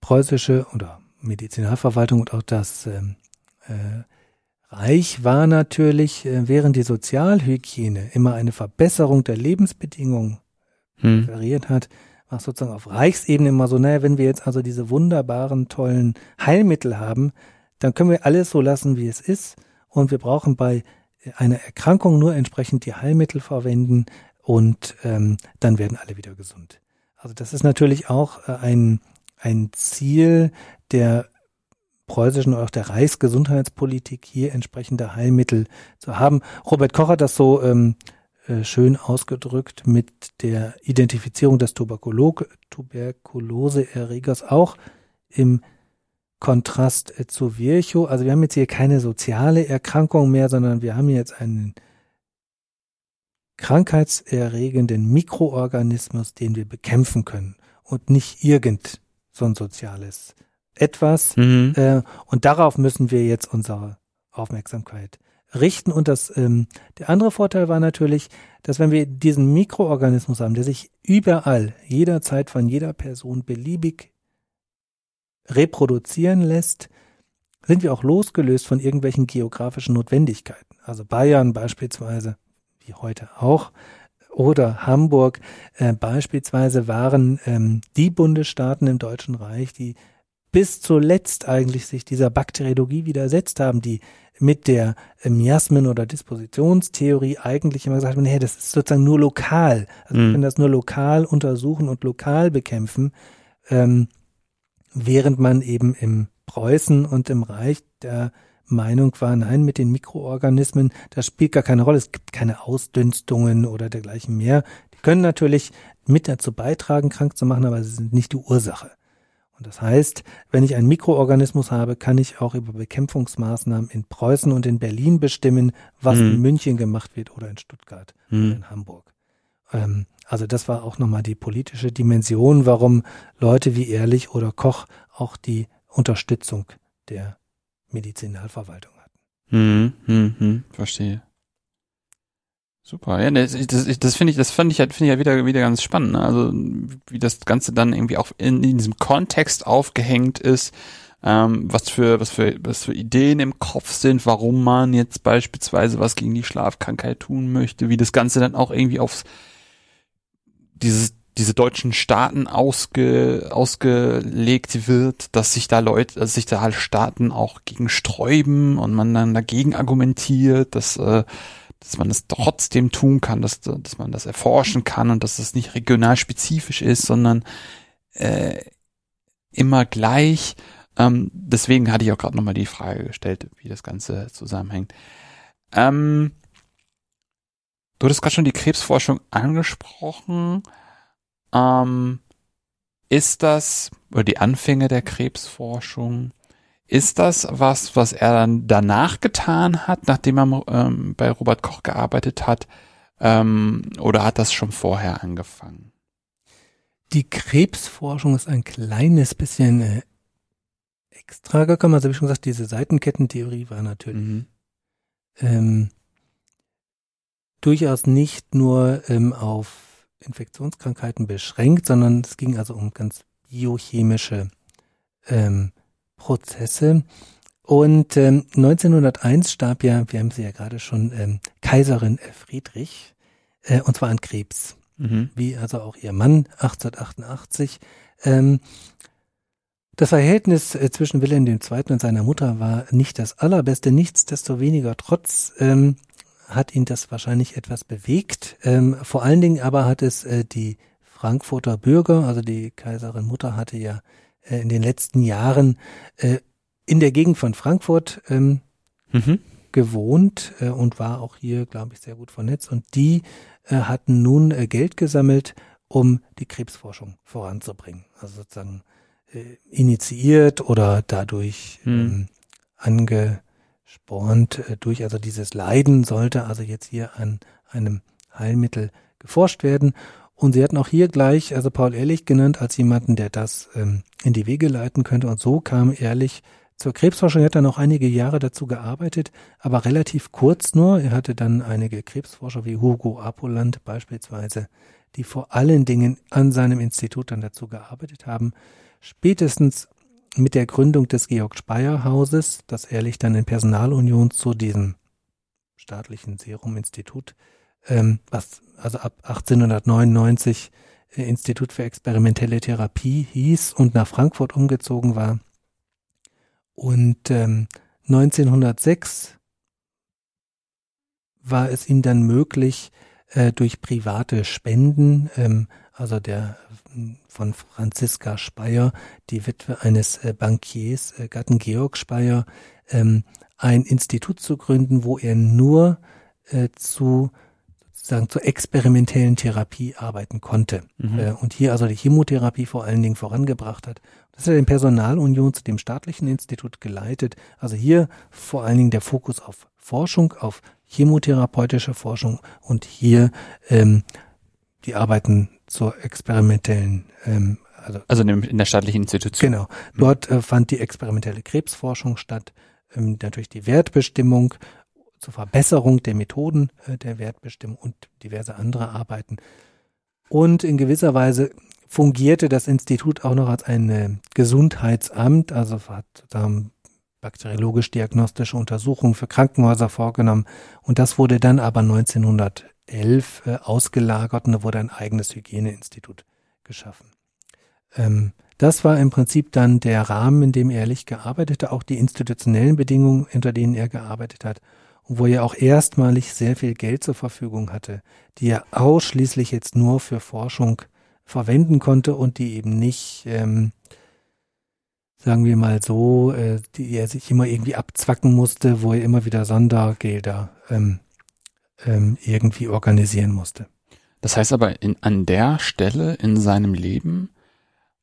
preußische oder Medizinalverwaltung und auch das ähm, äh, Reich war natürlich, äh, während die Sozialhygiene immer eine Verbesserung der Lebensbedingungen hm. hat, war sozusagen auf Reichsebene immer so, naja, wenn wir jetzt also diese wunderbaren, tollen Heilmittel haben, dann können wir alles so lassen, wie es ist. Und wir brauchen bei einer Erkrankung nur entsprechend die Heilmittel verwenden und ähm, dann werden alle wieder gesund. Also das ist natürlich auch äh, ein, ein Ziel der preußischen oder auch der Reichsgesundheitspolitik hier entsprechende Heilmittel zu haben. Robert Koch hat das so ähm, äh, schön ausgedrückt mit der Identifizierung des Tuberkulo Tuberkuloseerregers auch im Kontrast äh, zu Virchow. Also wir haben jetzt hier keine soziale Erkrankung mehr, sondern wir haben jetzt einen krankheitserregenden Mikroorganismus, den wir bekämpfen können und nicht irgend so ein soziales etwas. Mhm. Äh, und darauf müssen wir jetzt unsere Aufmerksamkeit richten. Und das ähm, der andere Vorteil war natürlich, dass wenn wir diesen Mikroorganismus haben, der sich überall, jederzeit von jeder Person beliebig reproduzieren lässt, sind wir auch losgelöst von irgendwelchen geografischen Notwendigkeiten. Also Bayern beispielsweise wie heute auch, oder Hamburg äh, beispielsweise waren ähm, die Bundesstaaten im Deutschen Reich, die bis zuletzt eigentlich sich dieser Bakteriologie widersetzt haben, die mit der Miasmen- oder Dispositionstheorie eigentlich immer gesagt haben, nee, das ist sozusagen nur lokal. Also wir Mhm. können das nur lokal untersuchen und lokal bekämpfen, ähm, während man eben im Preußen und im Reich der Meinung war, nein, mit den Mikroorganismen, das spielt gar keine Rolle. Es gibt keine Ausdünstungen oder dergleichen mehr. Die können natürlich mit dazu beitragen, krank zu machen, aber sie sind nicht die Ursache. Und das heißt, wenn ich einen Mikroorganismus habe, kann ich auch über Bekämpfungsmaßnahmen in Preußen und in Berlin bestimmen, was Mhm. in München gemacht wird oder in Stuttgart oder Hm. in Hamburg. Ähm, also das war auch nochmal die politische Dimension, warum Leute wie Ehrlich oder Koch auch die Unterstützung der Medizinalverwaltung hatten. Hm, hm, hm, verstehe. Super, ja, das, das, das finde ich, das fand ich halt, finde ich ja wieder, wieder ganz spannend. Ne? Also wie das Ganze dann irgendwie auch in, in diesem Kontext aufgehängt ist, ähm, was für, was für, was für Ideen im Kopf sind, warum man jetzt beispielsweise was gegen die Schlafkrankheit tun möchte, wie das Ganze dann auch irgendwie aufs dieses diese deutschen Staaten ausge, ausgelegt wird, dass sich da Leute, dass sich da halt Staaten auch gegen sträuben und man dann dagegen argumentiert, dass, äh, dass man das trotzdem tun kann, dass, dass man das erforschen kann und dass das nicht regional spezifisch ist, sondern äh, immer gleich. Ähm, deswegen hatte ich auch gerade nochmal die Frage gestellt, wie das Ganze zusammenhängt. Ähm, du hattest gerade schon die Krebsforschung angesprochen. Ähm, ist das, oder die Anfänge der Krebsforschung, ist das was, was er dann danach getan hat, nachdem er ähm, bei Robert Koch gearbeitet hat, ähm, oder hat das schon vorher angefangen? Die Krebsforschung ist ein kleines bisschen äh, extra gekommen. Also wie schon gesagt, diese Seitenkettentheorie war natürlich Mhm. ähm, durchaus nicht nur ähm, auf Infektionskrankheiten beschränkt, sondern es ging also um ganz biochemische ähm, Prozesse. Und ähm, 1901 starb ja, wir haben sie ja gerade schon, ähm, Kaiserin Friedrich, äh, und zwar an Krebs, Mhm. wie also auch ihr Mann 1888. Ähm, das Verhältnis äh, zwischen Wilhelm II. und seiner Mutter war nicht das allerbeste. Nichtsdestoweniger trotz ähm, hat ihn das wahrscheinlich etwas bewegt. Ähm, vor allen Dingen aber hat es äh, die Frankfurter Bürger, also die Kaiserin Mutter hatte ja äh, in den letzten Jahren äh, in der Gegend von Frankfurt ähm, Mhm. gewohnt äh, und war auch hier, glaube ich, sehr gut vernetzt. Und die äh, hatten nun äh, Geld gesammelt, um die Krebsforschung voranzubringen. Also sozusagen äh, initiiert oder dadurch Hm. ähm, angespornt äh, durch, also dieses Leiden sollte also jetzt hier an einem Heilmittel geforscht werden. Und sie hatten auch hier gleich, also Paul Ehrlich genannt, als jemanden, der das ähm, in die Wege leiten könnte. Und so kam Ehrlich zur Krebsforschung. Er hat dann noch einige Jahre dazu gearbeitet, aber relativ kurz nur. Er hatte dann einige Krebsforscher wie Hugo Apoland beispielsweise, die vor allen Dingen an seinem Institut dann dazu gearbeitet haben. Spätestens mit der Gründung des Georg Speyer Hauses, das Ehrlich dann in Personalunion zu diesem staatlichen Serum-Institut, ähm, was also ab 1899 äh, Institut für experimentelle Therapie hieß und nach Frankfurt umgezogen war. Und ähm, 1906 war es ihm dann möglich, äh, durch private Spenden, ähm, also der von Franziska Speyer, die Witwe eines äh, Bankiers, äh, Gatten Georg Speyer, ähm, ein Institut zu gründen, wo er nur äh, zu sozusagen zur experimentellen Therapie arbeiten konnte Mhm. äh, und hier also die Chemotherapie vor allen Dingen vorangebracht hat. Das hat er in Personalunion zu dem staatlichen Institut geleitet. Also hier vor allen Dingen der Fokus auf Forschung, auf chemotherapeutische Forschung und hier ähm, die Arbeiten zur experimentellen, ähm, also Also in, der staatlichen Institution. Genau. Dort äh, fand die experimentelle Krebsforschung statt, ähm, natürlich die Wertbestimmung zur Verbesserung der Methoden äh, der Wertbestimmung und diverse andere Arbeiten. Und in gewisser Weise fungierte das Institut auch noch als ein äh, Gesundheitsamt, also hat sozusagen bakteriologisch-diagnostische Untersuchungen für Krankenhäuser vorgenommen. Und das wurde dann aber 1911 äh, ausgelagert und da wurde ein eigenes Hygieneinstitut geschaffen. Ähm, das war im Prinzip dann der Rahmen, in dem Ehrlich gearbeitet hat, auch die institutionellen Bedingungen, unter denen er gearbeitet hat und wo er auch erstmalig sehr viel Geld zur Verfügung hatte, die er ausschließlich jetzt nur für Forschung verwenden konnte und die eben nicht, ähm, sagen wir mal so, äh, die er sich immer irgendwie abzwacken musste, wo er immer wieder Sondergelder ähm, ähm, irgendwie organisieren musste. Das heißt aber, in, an der Stelle in seinem Leben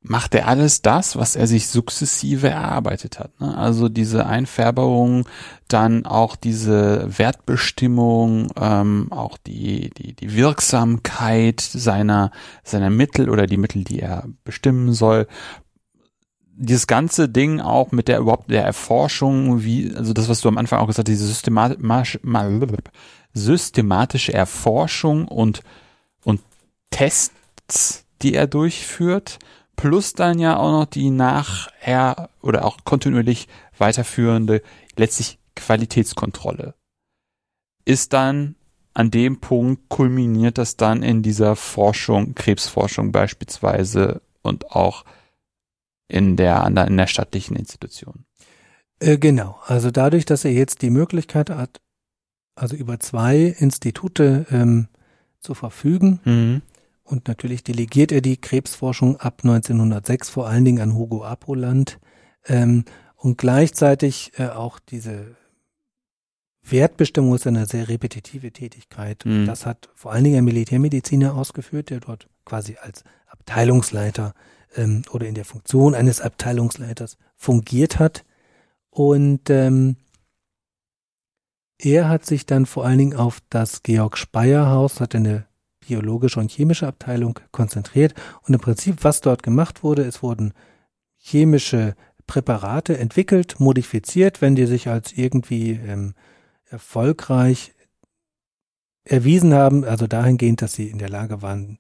macht er alles das, was er sich sukzessive erarbeitet hat. Ne? Also diese Einfärbung, dann auch diese Wertbestimmung, ähm, auch die, die, die Wirksamkeit seiner, seiner Mittel oder die Mittel, die er bestimmen soll. Dieses ganze Ding auch mit der überhaupt der Erforschung, wie, also das, was du am Anfang auch gesagt hast, diese systematisch, systematische Erforschung und, und Tests, die er durchführt, plus dann ja auch noch die nachher oder auch kontinuierlich weiterführende letztlich Qualitätskontrolle. Ist dann an dem Punkt kulminiert das dann in dieser Forschung, Krebsforschung beispielsweise und auch in der, in der staatlichen Institution. Äh, genau. Also dadurch, dass er jetzt die Möglichkeit hat, also über zwei Institute ähm, zu verfügen, mhm. Und natürlich delegiert er die Krebsforschung ab 1906 vor allen Dingen an Hugo Apoland ähm, und gleichzeitig äh, auch diese Wertbestimmung ist eine sehr repetitive Tätigkeit. Mhm. Das hat vor allen Dingen ein Militärmediziner ausgeführt, der dort quasi als Abteilungsleiter ähm, oder in der Funktion eines Abteilungsleiters fungiert hat. Und ähm, er hat sich dann vor allen Dingen auf das Georg Speyer Haus, hat eine biologische und chemische Abteilung konzentriert. Und im Prinzip, was dort gemacht wurde, es wurden chemische Präparate entwickelt, modifiziert, wenn die sich als irgendwie ähm, erfolgreich erwiesen haben, also dahingehend, dass sie in der Lage waren,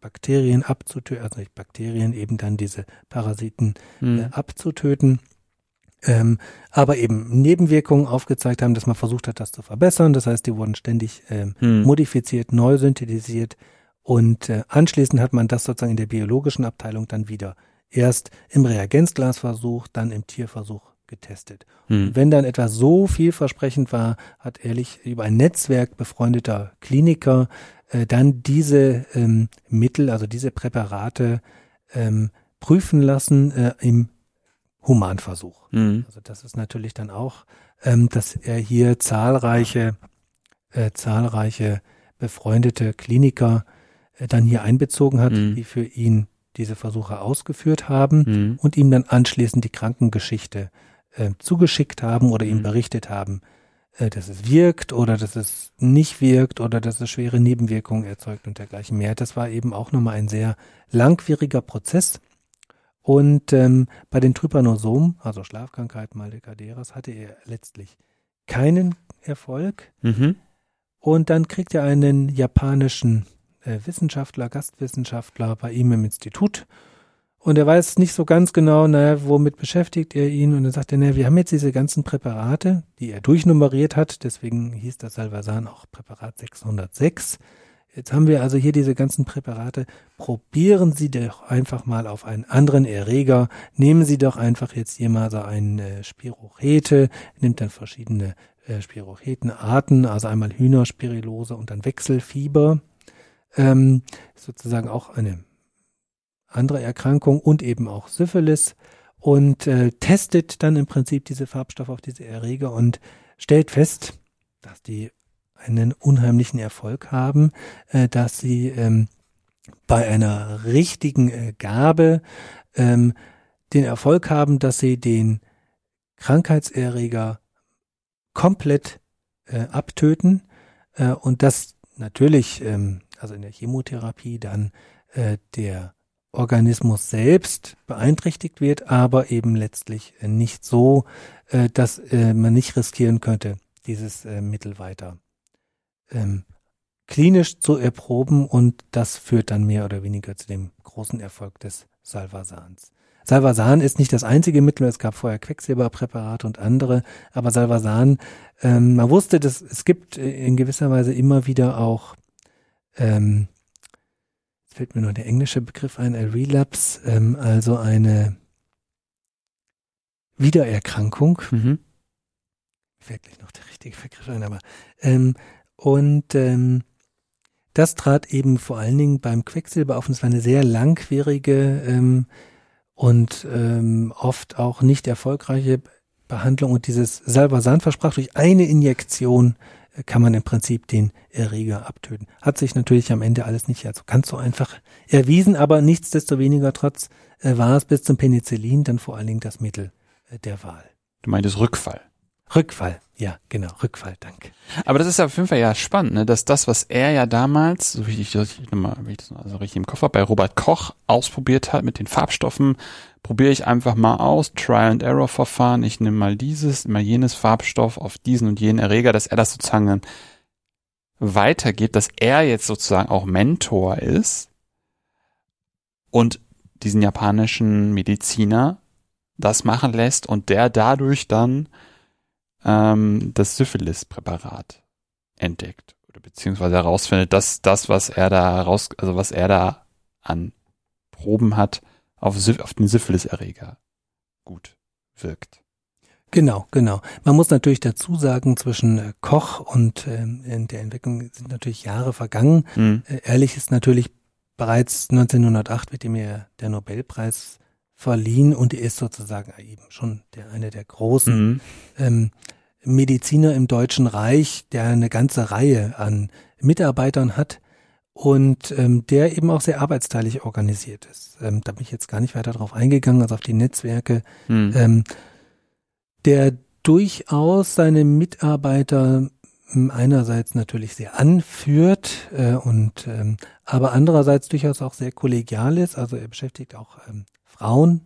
Bakterien abzutöten, also nicht Bakterien, eben dann diese Parasiten mhm. äh, abzutöten ähm, aber eben Nebenwirkungen aufgezeigt haben, dass man versucht hat, das zu verbessern. Das heißt, die wurden ständig ähm, hm. modifiziert, neu synthetisiert und äh, anschließend hat man das sozusagen in der biologischen Abteilung dann wieder erst im Reagenzglasversuch, dann im Tierversuch getestet. Hm. Und wenn dann etwas so vielversprechend war, hat ehrlich über ein Netzwerk befreundeter Kliniker äh, dann diese ähm, Mittel, also diese Präparate ähm, prüfen lassen äh, im Humanversuch. Mhm. Also das ist natürlich dann auch, ähm, dass er hier zahlreiche, äh, zahlreiche befreundete Kliniker äh, dann hier einbezogen hat, mhm. die für ihn diese Versuche ausgeführt haben mhm. und ihm dann anschließend die Krankengeschichte äh, zugeschickt haben oder ihm mhm. berichtet haben, äh, dass es wirkt oder dass es nicht wirkt oder dass es schwere Nebenwirkungen erzeugt und dergleichen mehr. Das war eben auch nochmal ein sehr langwieriger Prozess und ähm, bei den Trypanosomen, also Schlafkrankheiten Maldecaderas, hatte er letztlich keinen Erfolg. Mhm. Und dann kriegt er einen japanischen äh, Wissenschaftler, Gastwissenschaftler bei ihm im Institut. Und er weiß nicht so ganz genau, naja, womit beschäftigt er ihn. Und dann sagt er, naja, wir haben jetzt diese ganzen Präparate, die er durchnummeriert hat. Deswegen hieß das Salvasan auch Präparat 606. Jetzt haben wir also hier diese ganzen Präparate. Probieren Sie doch einfach mal auf einen anderen Erreger. Nehmen Sie doch einfach jetzt hier mal so eine äh, Spirochete, nimmt dann verschiedene äh, Spirochetenarten, also einmal Hühnerspirilose und dann Wechselfieber. Ähm, sozusagen auch eine andere Erkrankung und eben auch Syphilis und äh, testet dann im Prinzip diese Farbstoffe auf diese Erreger und stellt fest, dass die einen unheimlichen Erfolg haben, äh, dass sie ähm, bei einer richtigen äh, Gabe ähm, den Erfolg haben, dass sie den Krankheitserreger komplett äh, abtöten äh, und dass natürlich, ähm, also in der Chemotherapie dann äh, der Organismus selbst beeinträchtigt wird, aber eben letztlich äh, nicht so, äh, dass äh, man nicht riskieren könnte, dieses Mittel weiter ähm, klinisch zu erproben und das führt dann mehr oder weniger zu dem großen Erfolg des Salvasans. Salvasan ist nicht das einzige Mittel, es gab vorher Quecksilberpräparate und andere, aber Salvasan, ähm, man wusste, dass es gibt in gewisser Weise immer wieder auch ähm, jetzt fällt mir nur der englische Begriff ein, ein Relapse, ähm, also eine Wiedererkrankung. Mhm. Fällt gleich noch der richtige Begriff ein, aber ähm, und ähm, das trat eben vor allen Dingen beim Quecksilber auf und es war eine sehr langwierige ähm, und ähm, oft auch nicht erfolgreiche Behandlung und dieses Salvasan versprach durch eine Injektion äh, kann man im Prinzip den Erreger abtöten. Hat sich natürlich am Ende alles nicht also ganz so einfach erwiesen, aber nichtsdestoweniger trotz äh, war es bis zum Penicillin dann vor allen Dingen das Mittel äh, der Wahl. Du meintest Rückfall. Rückfall, ja, genau, Rückfall, danke. Aber das ist auf jeden Fall ja spannend, ne, dass das, was er ja damals, so wie ich, das nochmal, wie ich das also richtig im Koffer bei Robert Koch ausprobiert hat mit den Farbstoffen, probiere ich einfach mal aus, Trial and Error Verfahren, ich nehme mal dieses, mal jenes Farbstoff auf diesen und jenen Erreger, dass er das sozusagen dann weitergibt, dass er jetzt sozusagen auch Mentor ist und diesen japanischen Mediziner das machen lässt und der dadurch dann ähm, das Syphilis-Präparat entdeckt oder beziehungsweise herausfindet, dass das, was er da raus, also was er da an Proben hat, auf, auf den Syphilis-Erreger gut wirkt. Genau, genau. Man muss natürlich dazu sagen, zwischen äh, Koch und ähm, der Entwicklung sind natürlich Jahre vergangen. Mhm. Äh, ehrlich ist natürlich bereits 1908 wird ihm ja der Nobelpreis verliehen und er ist sozusagen eben schon der eine der großen mhm. ähm, Mediziner im Deutschen Reich, der eine ganze Reihe an Mitarbeitern hat und ähm, der eben auch sehr arbeitsteilig organisiert ist. Ähm, da bin ich jetzt gar nicht weiter drauf eingegangen, also auf die Netzwerke, mhm. ähm, der durchaus seine Mitarbeiter ähm, einerseits natürlich sehr anführt äh, und ähm, aber andererseits durchaus auch sehr kollegial ist. Also er beschäftigt auch ähm, Frauen,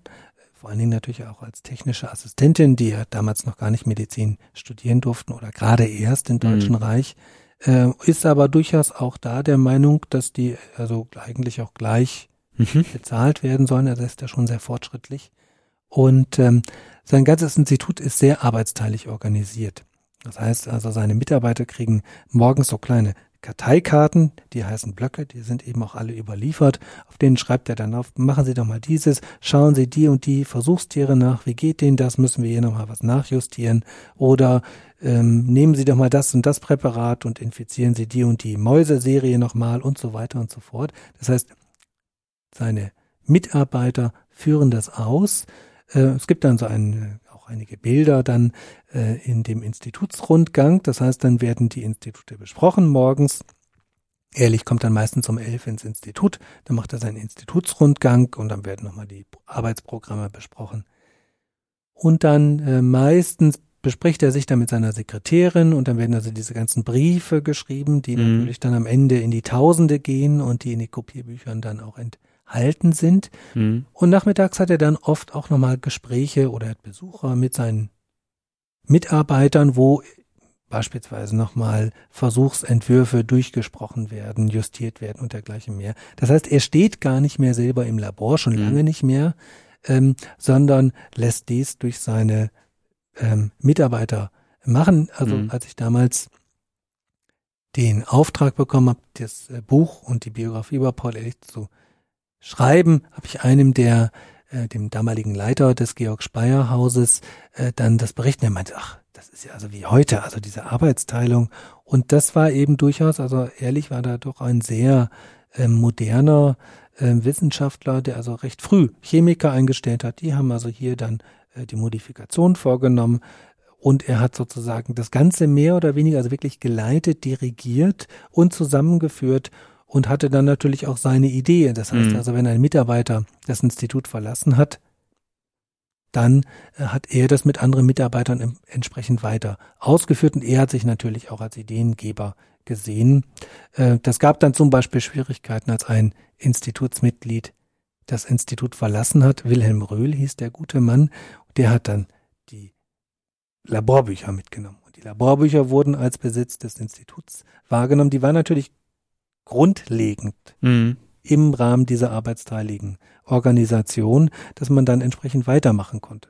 vor allen Dingen natürlich auch als technische Assistentin, die ja damals noch gar nicht Medizin studieren durften oder gerade erst im Deutschen mhm. Reich, äh, ist aber durchaus auch da der Meinung, dass die also eigentlich auch gleich mhm. bezahlt werden sollen. Also ist ja schon sehr fortschrittlich. Und ähm, sein ganzes Institut ist sehr arbeitsteilig organisiert. Das heißt also, seine Mitarbeiter kriegen morgens so kleine Karteikarten, die heißen Blöcke, die sind eben auch alle überliefert. Auf denen schreibt er dann auf, machen Sie doch mal dieses, schauen Sie die und die Versuchstiere nach, wie geht denen das, müssen wir hier nochmal was nachjustieren oder ähm, nehmen Sie doch mal das und das Präparat und infizieren Sie die und die Mäuseserie nochmal und so weiter und so fort. Das heißt, seine Mitarbeiter führen das aus. Äh, es gibt dann so einen einige Bilder dann äh, in dem Institutsrundgang. Das heißt, dann werden die Institute besprochen morgens. Ehrlich kommt dann meistens um elf ins Institut, dann macht er seinen Institutsrundgang und dann werden nochmal die Arbeitsprogramme besprochen. Und dann äh, meistens bespricht er sich dann mit seiner Sekretärin und dann werden also diese ganzen Briefe geschrieben, die mhm. natürlich dann am Ende in die Tausende gehen und die in die Kopierbüchern dann auch ent halten sind. Mhm. Und nachmittags hat er dann oft auch nochmal Gespräche oder Besucher mit seinen Mitarbeitern, wo beispielsweise nochmal Versuchsentwürfe durchgesprochen werden, justiert werden und dergleichen mehr. Das heißt, er steht gar nicht mehr selber im Labor, schon mhm. lange nicht mehr, ähm, sondern lässt dies durch seine ähm, Mitarbeiter machen. Also mhm. als ich damals den Auftrag bekommen habe, das äh, Buch und die Biografie über Paul Ehrlich zu schreiben, habe ich einem der äh, dem damaligen Leiter des Georg Speyer Hauses äh, dann das berichten. Er meinte, ach, das ist ja also wie heute, also diese Arbeitsteilung. Und das war eben durchaus, also ehrlich war da doch ein sehr äh, moderner äh, Wissenschaftler, der also recht früh Chemiker eingestellt hat. Die haben also hier dann äh, die Modifikation vorgenommen. Und er hat sozusagen das Ganze mehr oder weniger, also wirklich geleitet, dirigiert und zusammengeführt und hatte dann natürlich auch seine Idee. Das heißt mhm. also, wenn ein Mitarbeiter das Institut verlassen hat, dann äh, hat er das mit anderen Mitarbeitern entsprechend weiter ausgeführt und er hat sich natürlich auch als Ideengeber gesehen. Äh, das gab dann zum Beispiel Schwierigkeiten, als ein Institutsmitglied das Institut verlassen hat. Wilhelm Röhl hieß der gute Mann. Der hat dann die Laborbücher mitgenommen. Und die Laborbücher wurden als Besitz des Instituts wahrgenommen. Die waren natürlich grundlegend mhm. im Rahmen dieser arbeitsteiligen Organisation, dass man dann entsprechend weitermachen konnte.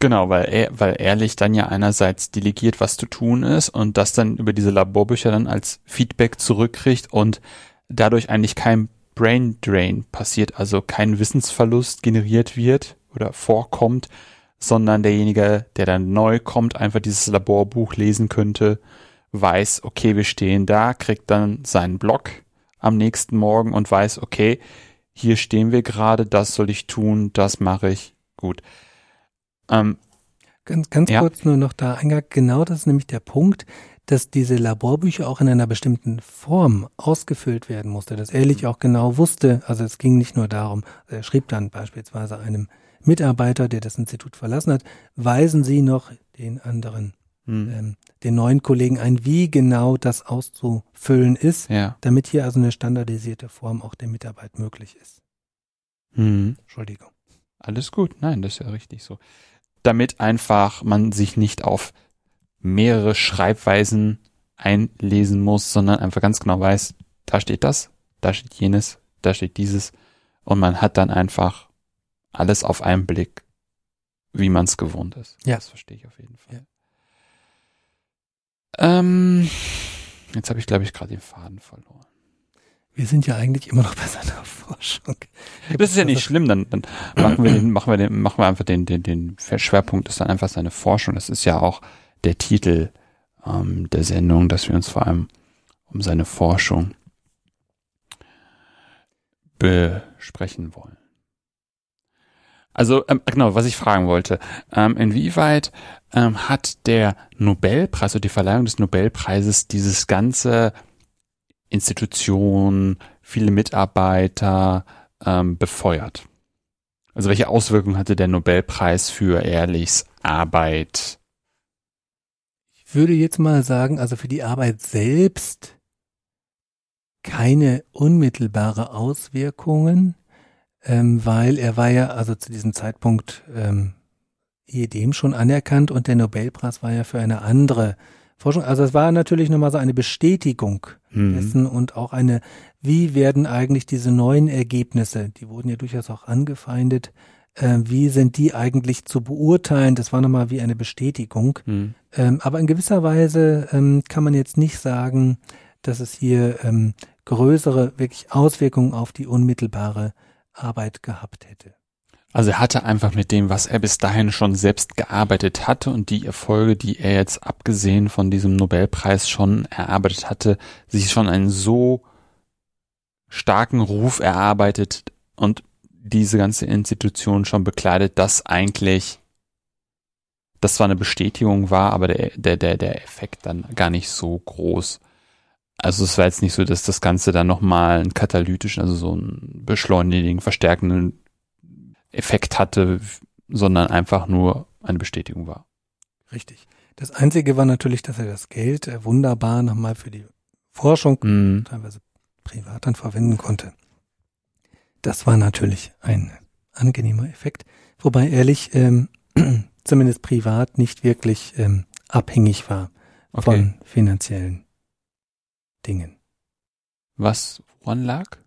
Genau, weil er, weil Ehrlich dann ja einerseits delegiert, was zu tun ist und das dann über diese Laborbücher dann als Feedback zurückkriegt und dadurch eigentlich kein Brain Drain passiert, also kein Wissensverlust generiert wird oder vorkommt, sondern derjenige, der dann neu kommt, einfach dieses Laborbuch lesen könnte, weiß, okay, wir stehen da, kriegt dann seinen Blog am nächsten Morgen und weiß, okay, hier stehen wir gerade, das soll ich tun, das mache ich, gut. Ähm, ganz ganz ja. kurz nur noch da eingang, genau das ist nämlich der Punkt, dass diese Laborbücher auch in einer bestimmten Form ausgefüllt werden musste, dass Ehrlich auch genau wusste, also es ging nicht nur darum, er schrieb dann beispielsweise einem Mitarbeiter, der das Institut verlassen hat, weisen Sie noch den anderen, hm. ähm, den neuen Kollegen ein, wie genau das auszufüllen ist, ja. damit hier also eine standardisierte Form auch der Mitarbeit möglich ist. Hm. Entschuldigung. Alles gut, nein, das ist ja richtig so. Damit einfach man sich nicht auf mehrere Schreibweisen einlesen muss, sondern einfach ganz genau weiß, da steht das, da steht jenes, da steht dieses und man hat dann einfach alles auf einen Blick, wie man es gewohnt ist. Ja. Das verstehe ich auf jeden Fall. Ja. Ähm, jetzt habe ich, glaube ich, gerade den Faden verloren. Wir sind ja eigentlich immer noch <laughs> bei seiner Forschung. Das ist ja nicht schlimm, dann, dann machen wir den, <clears throat> machen wir den, machen wir einfach den, den, den Schwerpunkt ist dann einfach seine Forschung. Das ist ja auch der Titel ähm, der Sendung, dass wir uns vor allem um seine Forschung besprechen wollen. Also ähm, genau, was ich fragen wollte, ähm, inwieweit ähm, hat der Nobelpreis oder die Verleihung des Nobelpreises dieses ganze Institution, viele Mitarbeiter ähm, befeuert? Also welche Auswirkungen hatte der Nobelpreis für Ehrlichs Arbeit? Ich würde jetzt mal sagen, also für die Arbeit selbst keine unmittelbare Auswirkungen ähm, weil er war ja also zu diesem Zeitpunkt ähm, ehedem schon anerkannt und der Nobelpreis war ja für eine andere Forschung. Also es war natürlich nochmal so eine Bestätigung mhm. dessen und auch eine, wie werden eigentlich diese neuen Ergebnisse, die wurden ja durchaus auch angefeindet, äh, wie sind die eigentlich zu beurteilen? Das war nochmal wie eine Bestätigung. Mhm. Ähm, aber in gewisser Weise ähm, kann man jetzt nicht sagen, dass es hier ähm, größere wirklich Auswirkungen auf die unmittelbare Arbeit gehabt hätte. Also er hatte einfach mit dem, was er bis dahin schon selbst gearbeitet hatte und die Erfolge, die er jetzt abgesehen von diesem Nobelpreis schon erarbeitet hatte, sich schon einen so starken Ruf erarbeitet und diese ganze Institution schon bekleidet, dass eigentlich das zwar eine Bestätigung war, aber der, der, der, der Effekt dann gar nicht so groß also es war jetzt nicht so, dass das Ganze dann nochmal einen katalytischen, also so einen beschleunigenden, verstärkenden Effekt hatte, sondern einfach nur eine Bestätigung war. Richtig. Das Einzige war natürlich, dass er das Geld äh, wunderbar nochmal für die Forschung, mm. teilweise privat dann verwenden konnte. Das war natürlich ein angenehmer Effekt, wobei ehrlich ähm, <clears throat> zumindest privat nicht wirklich ähm, abhängig war okay. von finanziellen Dingen. Was, woran lag?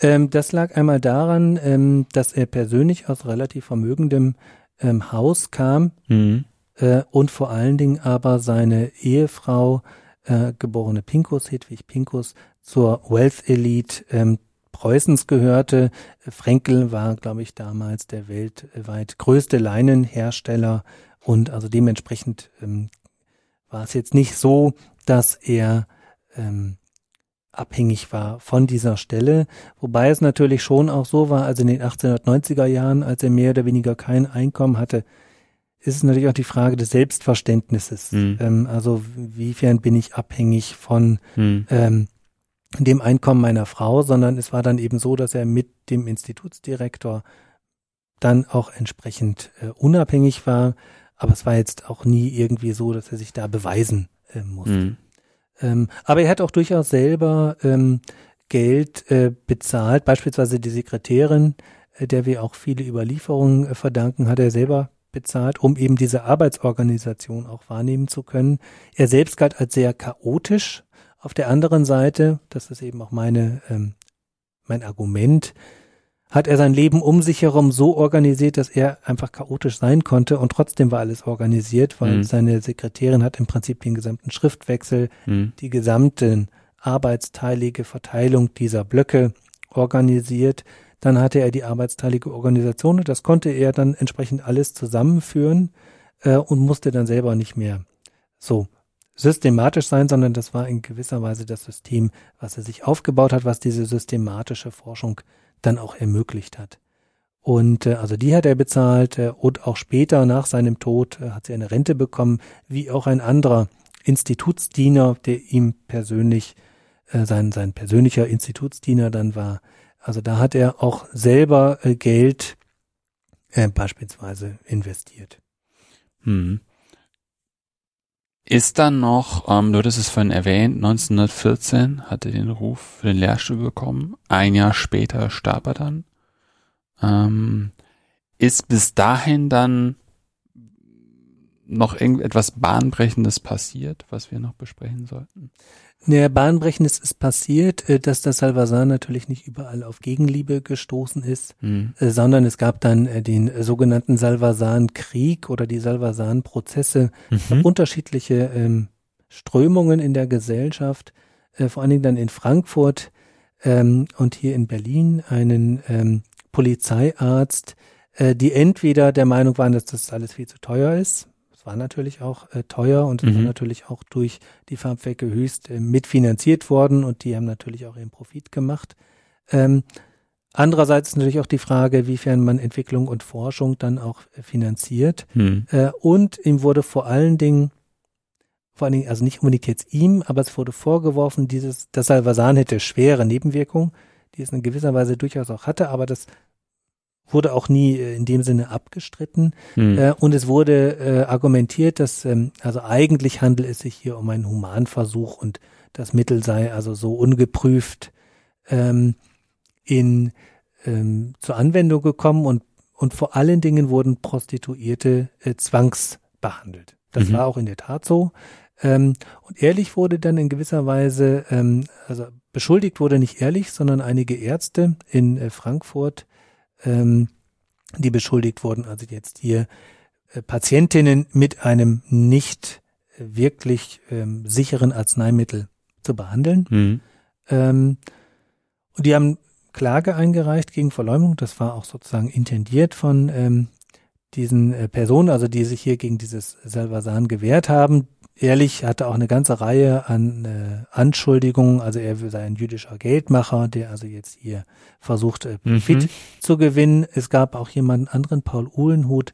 Ähm, das lag einmal daran, ähm, dass er persönlich aus relativ vermögendem ähm, Haus kam mhm. äh, und vor allen Dingen aber seine Ehefrau, äh, geborene Pinkus, Hedwig Pinkus, zur Wealth Elite ähm, Preußens gehörte. Frenkel war, glaube ich, damals der weltweit größte Leinenhersteller und also dementsprechend ähm, war es jetzt nicht so, dass er ähm, abhängig war von dieser Stelle, wobei es natürlich schon auch so war, also in den 1890er Jahren, als er mehr oder weniger kein Einkommen hatte, ist es natürlich auch die Frage des Selbstverständnisses. Mhm. Ähm, also wiefern bin ich abhängig von mhm. ähm, dem Einkommen meiner Frau, sondern es war dann eben so, dass er mit dem Institutsdirektor dann auch entsprechend äh, unabhängig war, aber es war jetzt auch nie irgendwie so, dass er sich da beweisen äh, musste. Mhm. Ähm, aber er hat auch durchaus selber ähm, Geld äh, bezahlt, beispielsweise die Sekretärin, äh, der wir auch viele Überlieferungen äh, verdanken, hat er selber bezahlt, um eben diese Arbeitsorganisation auch wahrnehmen zu können. Er selbst galt als sehr chaotisch. Auf der anderen Seite, das ist eben auch meine, ähm, mein Argument, hat er sein Leben um sich herum so organisiert, dass er einfach chaotisch sein konnte und trotzdem war alles organisiert, weil mhm. seine Sekretärin hat im Prinzip den gesamten Schriftwechsel, mhm. die gesamten arbeitsteilige Verteilung dieser Blöcke organisiert. Dann hatte er die arbeitsteilige Organisation und das konnte er dann entsprechend alles zusammenführen äh, und musste dann selber nicht mehr so systematisch sein, sondern das war in gewisser Weise das System, was er sich aufgebaut hat, was diese systematische Forschung dann auch ermöglicht hat. Und äh, also die hat er bezahlt äh, und auch später nach seinem Tod äh, hat sie eine Rente bekommen, wie auch ein anderer Institutsdiener, der ihm persönlich äh, sein sein persönlicher Institutsdiener dann war. Also da hat er auch selber äh, Geld äh, beispielsweise investiert. Hm. Ist dann noch, ähm, du hattest es vorhin erwähnt, 1914 hat er den Ruf für den Lehrstuhl bekommen. Ein Jahr später starb er dann. Ähm, ist bis dahin dann noch irgendetwas Bahnbrechendes passiert, was wir noch besprechen sollten? Naja, Bahnbrechendes ist passiert, äh, dass das Salvazar natürlich nicht überall auf Gegenliebe gestoßen ist, mhm. sondern es gab dann äh, den sogenannten Salvasan-Krieg oder die Salvasan-Prozesse, mhm. unterschiedliche ähm, Strömungen in der Gesellschaft, äh, vor allen Dingen dann in Frankfurt ähm, und hier in Berlin einen ähm, Polizeiarzt, äh, die entweder der Meinung waren, dass das alles viel zu teuer ist, war natürlich auch äh, teuer und mhm. war natürlich auch durch die Farbwerke höchst äh, mitfinanziert worden und die haben natürlich auch ihren Profit gemacht. Ähm, andererseits ist natürlich auch die Frage, wiefern man Entwicklung und Forschung dann auch äh, finanziert. Mhm. Und ihm wurde vor allen Dingen vor allen Dingen, also nicht unbedingt jetzt ihm, aber es wurde vorgeworfen, dieses, dass Salvasan hätte schwere Nebenwirkungen, die es in gewisser Weise durchaus auch hatte, aber das wurde auch nie äh, in dem Sinne abgestritten. Mhm. Und es wurde äh, argumentiert, dass ähm, also eigentlich handelt es sich hier um einen Humanversuch und das Mittel sei also so ungeprüft ähm, in ähm, zur Anwendung gekommen und und vor allen Dingen wurden Prostituierte äh, zwangsbehandelt. Das mhm. war auch in der Tat so. Ähm, und ehrlich wurde dann in gewisser Weise, ähm, also beschuldigt wurde nicht ehrlich, sondern einige Ärzte in äh, Frankfurt ähm, die beschuldigt wurden, also jetzt hier äh, Patientinnen mit einem nicht äh, wirklich ähm, sicheren Arzneimittel zu behandeln. Mhm. Ähm, und die haben Klage eingereicht gegen Verleumdung. Das war auch sozusagen intendiert von ähm, diesen äh, Personen, also die sich hier gegen dieses Salvasan gewehrt haben. Ehrlich hatte auch eine ganze Reihe an äh, Anschuldigungen, also er sei ein jüdischer Geldmacher, der also jetzt hier versucht, äh, Profit mhm. zu gewinnen. Es gab auch jemanden anderen, Paul Uhlenhut,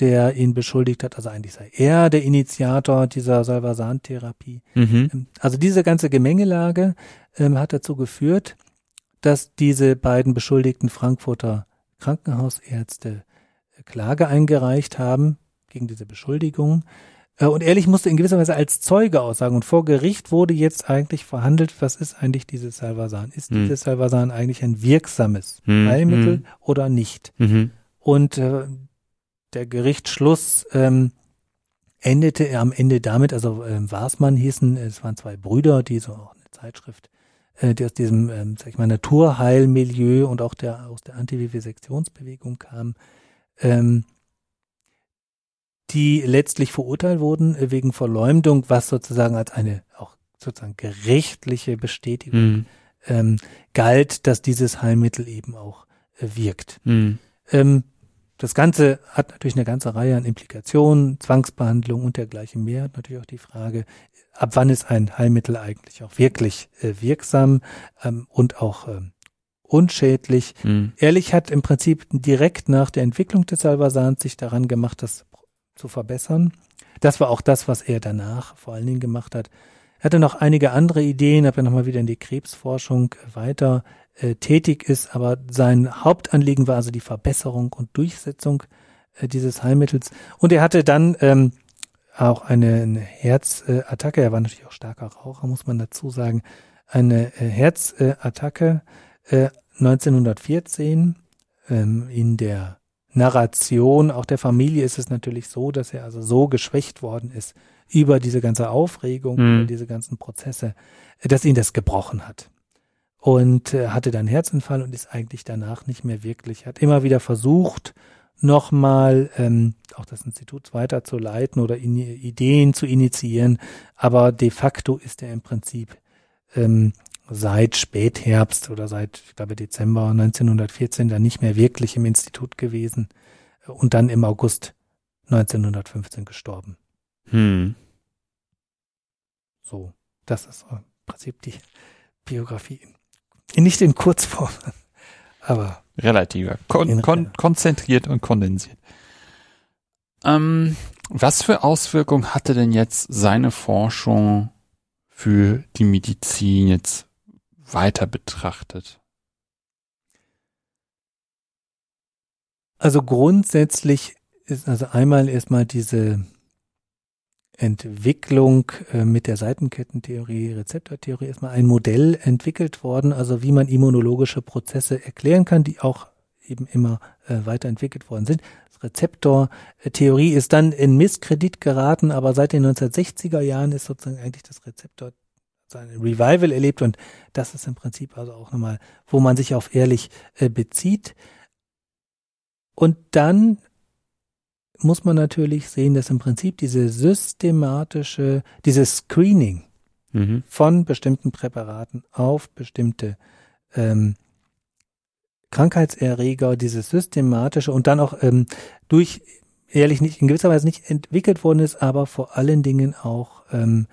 der ihn beschuldigt hat, also eigentlich sei er der Initiator dieser Salvasan-Therapie. Mhm. Ähm, also diese ganze Gemengelage ähm, hat dazu geführt, dass diese beiden beschuldigten Frankfurter Krankenhausärzte äh, Klage eingereicht haben gegen diese Beschuldigung. Äh, und ehrlich musste in gewisser Weise als Zeuge aussagen. Und vor Gericht wurde jetzt eigentlich verhandelt, was ist eigentlich dieses Salvasan? Ist hm. dieses Salvasan eigentlich ein wirksames hm. Heilmittel hm. oder nicht? Mhm. Und äh, der Gerichtsschluss ähm, endete er am Ende damit, also ähm, Wasmann hießen, es waren zwei Brüder, die so auch eine Zeitschrift, äh, die aus diesem, ähm, sag ich mal, Naturheilmilieu und auch der aus der Antivivisektionsbewegung kamen. Ähm, die letztlich verurteilt wurden äh, wegen Verleumdung, was sozusagen als eine auch sozusagen gerichtliche Bestätigung mhm. ähm, galt, dass dieses Heilmittel eben auch äh, wirkt. Mhm. Ähm, das Ganze hat natürlich eine ganze Reihe an Implikationen, Zwangsbehandlung und dergleichen mehr. Hat natürlich auch die Frage, ab wann ist ein Heilmittel eigentlich auch wirklich äh, wirksam ähm, und auch ähm, unschädlich. Mhm. Ehrlich hat im Prinzip direkt nach der Entwicklung des Salvasans sich daran gemacht, das zu verbessern. Das war auch das, was er danach vor allen Dingen gemacht hat. Er hatte noch einige andere Ideen, ob er nochmal wieder in die Krebsforschung weiter äh, tätig ist, aber sein Hauptanliegen war also die Verbesserung und Durchsetzung äh, dieses Heilmittels. Und er hatte dann ähm, auch eine, eine Herzattacke, er war natürlich auch starker Raucher, muss man dazu sagen, eine äh, Herzattacke äh, 1914 ähm, in der Narration auch der Familie ist es natürlich so, dass er also so geschwächt worden ist über diese ganze Aufregung, mhm. über diese ganzen Prozesse, dass ihn das gebrochen hat. Und äh, hatte dann Herzinfall und ist eigentlich danach nicht mehr wirklich, hat immer wieder versucht, nochmal ähm, auch das Institut weiterzuleiten oder in, Ideen zu initiieren, aber de facto ist er im Prinzip ähm, seit Spätherbst oder seit, ich glaube, Dezember 1914 dann nicht mehr wirklich im Institut gewesen und dann im August 1915 gestorben. Hm. So, das ist im Prinzip die Biografie. Nicht in Kurzform, <laughs> aber relativer, kon kon konzentriert und kondensiert. Ähm, was für Auswirkungen hatte denn jetzt seine Forschung für die Medizin jetzt weiter betrachtet? Also grundsätzlich ist also einmal erstmal diese Entwicklung äh, mit der Seitenkettentheorie, Rezeptortheorie erstmal ein Modell entwickelt worden, also wie man immunologische Prozesse erklären kann, die auch eben immer äh, weiterentwickelt worden sind. Rezeptortheorie ist dann in Misskredit geraten, aber seit den 1960er Jahren ist sozusagen eigentlich das Rezeptor sein Revival erlebt und das ist im Prinzip also auch nochmal, wo man sich auf ehrlich äh, bezieht. Und dann muss man natürlich sehen, dass im Prinzip diese systematische, dieses Screening mhm. von bestimmten Präparaten auf bestimmte ähm, Krankheitserreger, dieses systematische und dann auch ähm, durch ehrlich nicht in gewisser Weise nicht entwickelt worden ist, aber vor allen Dingen auch ähm,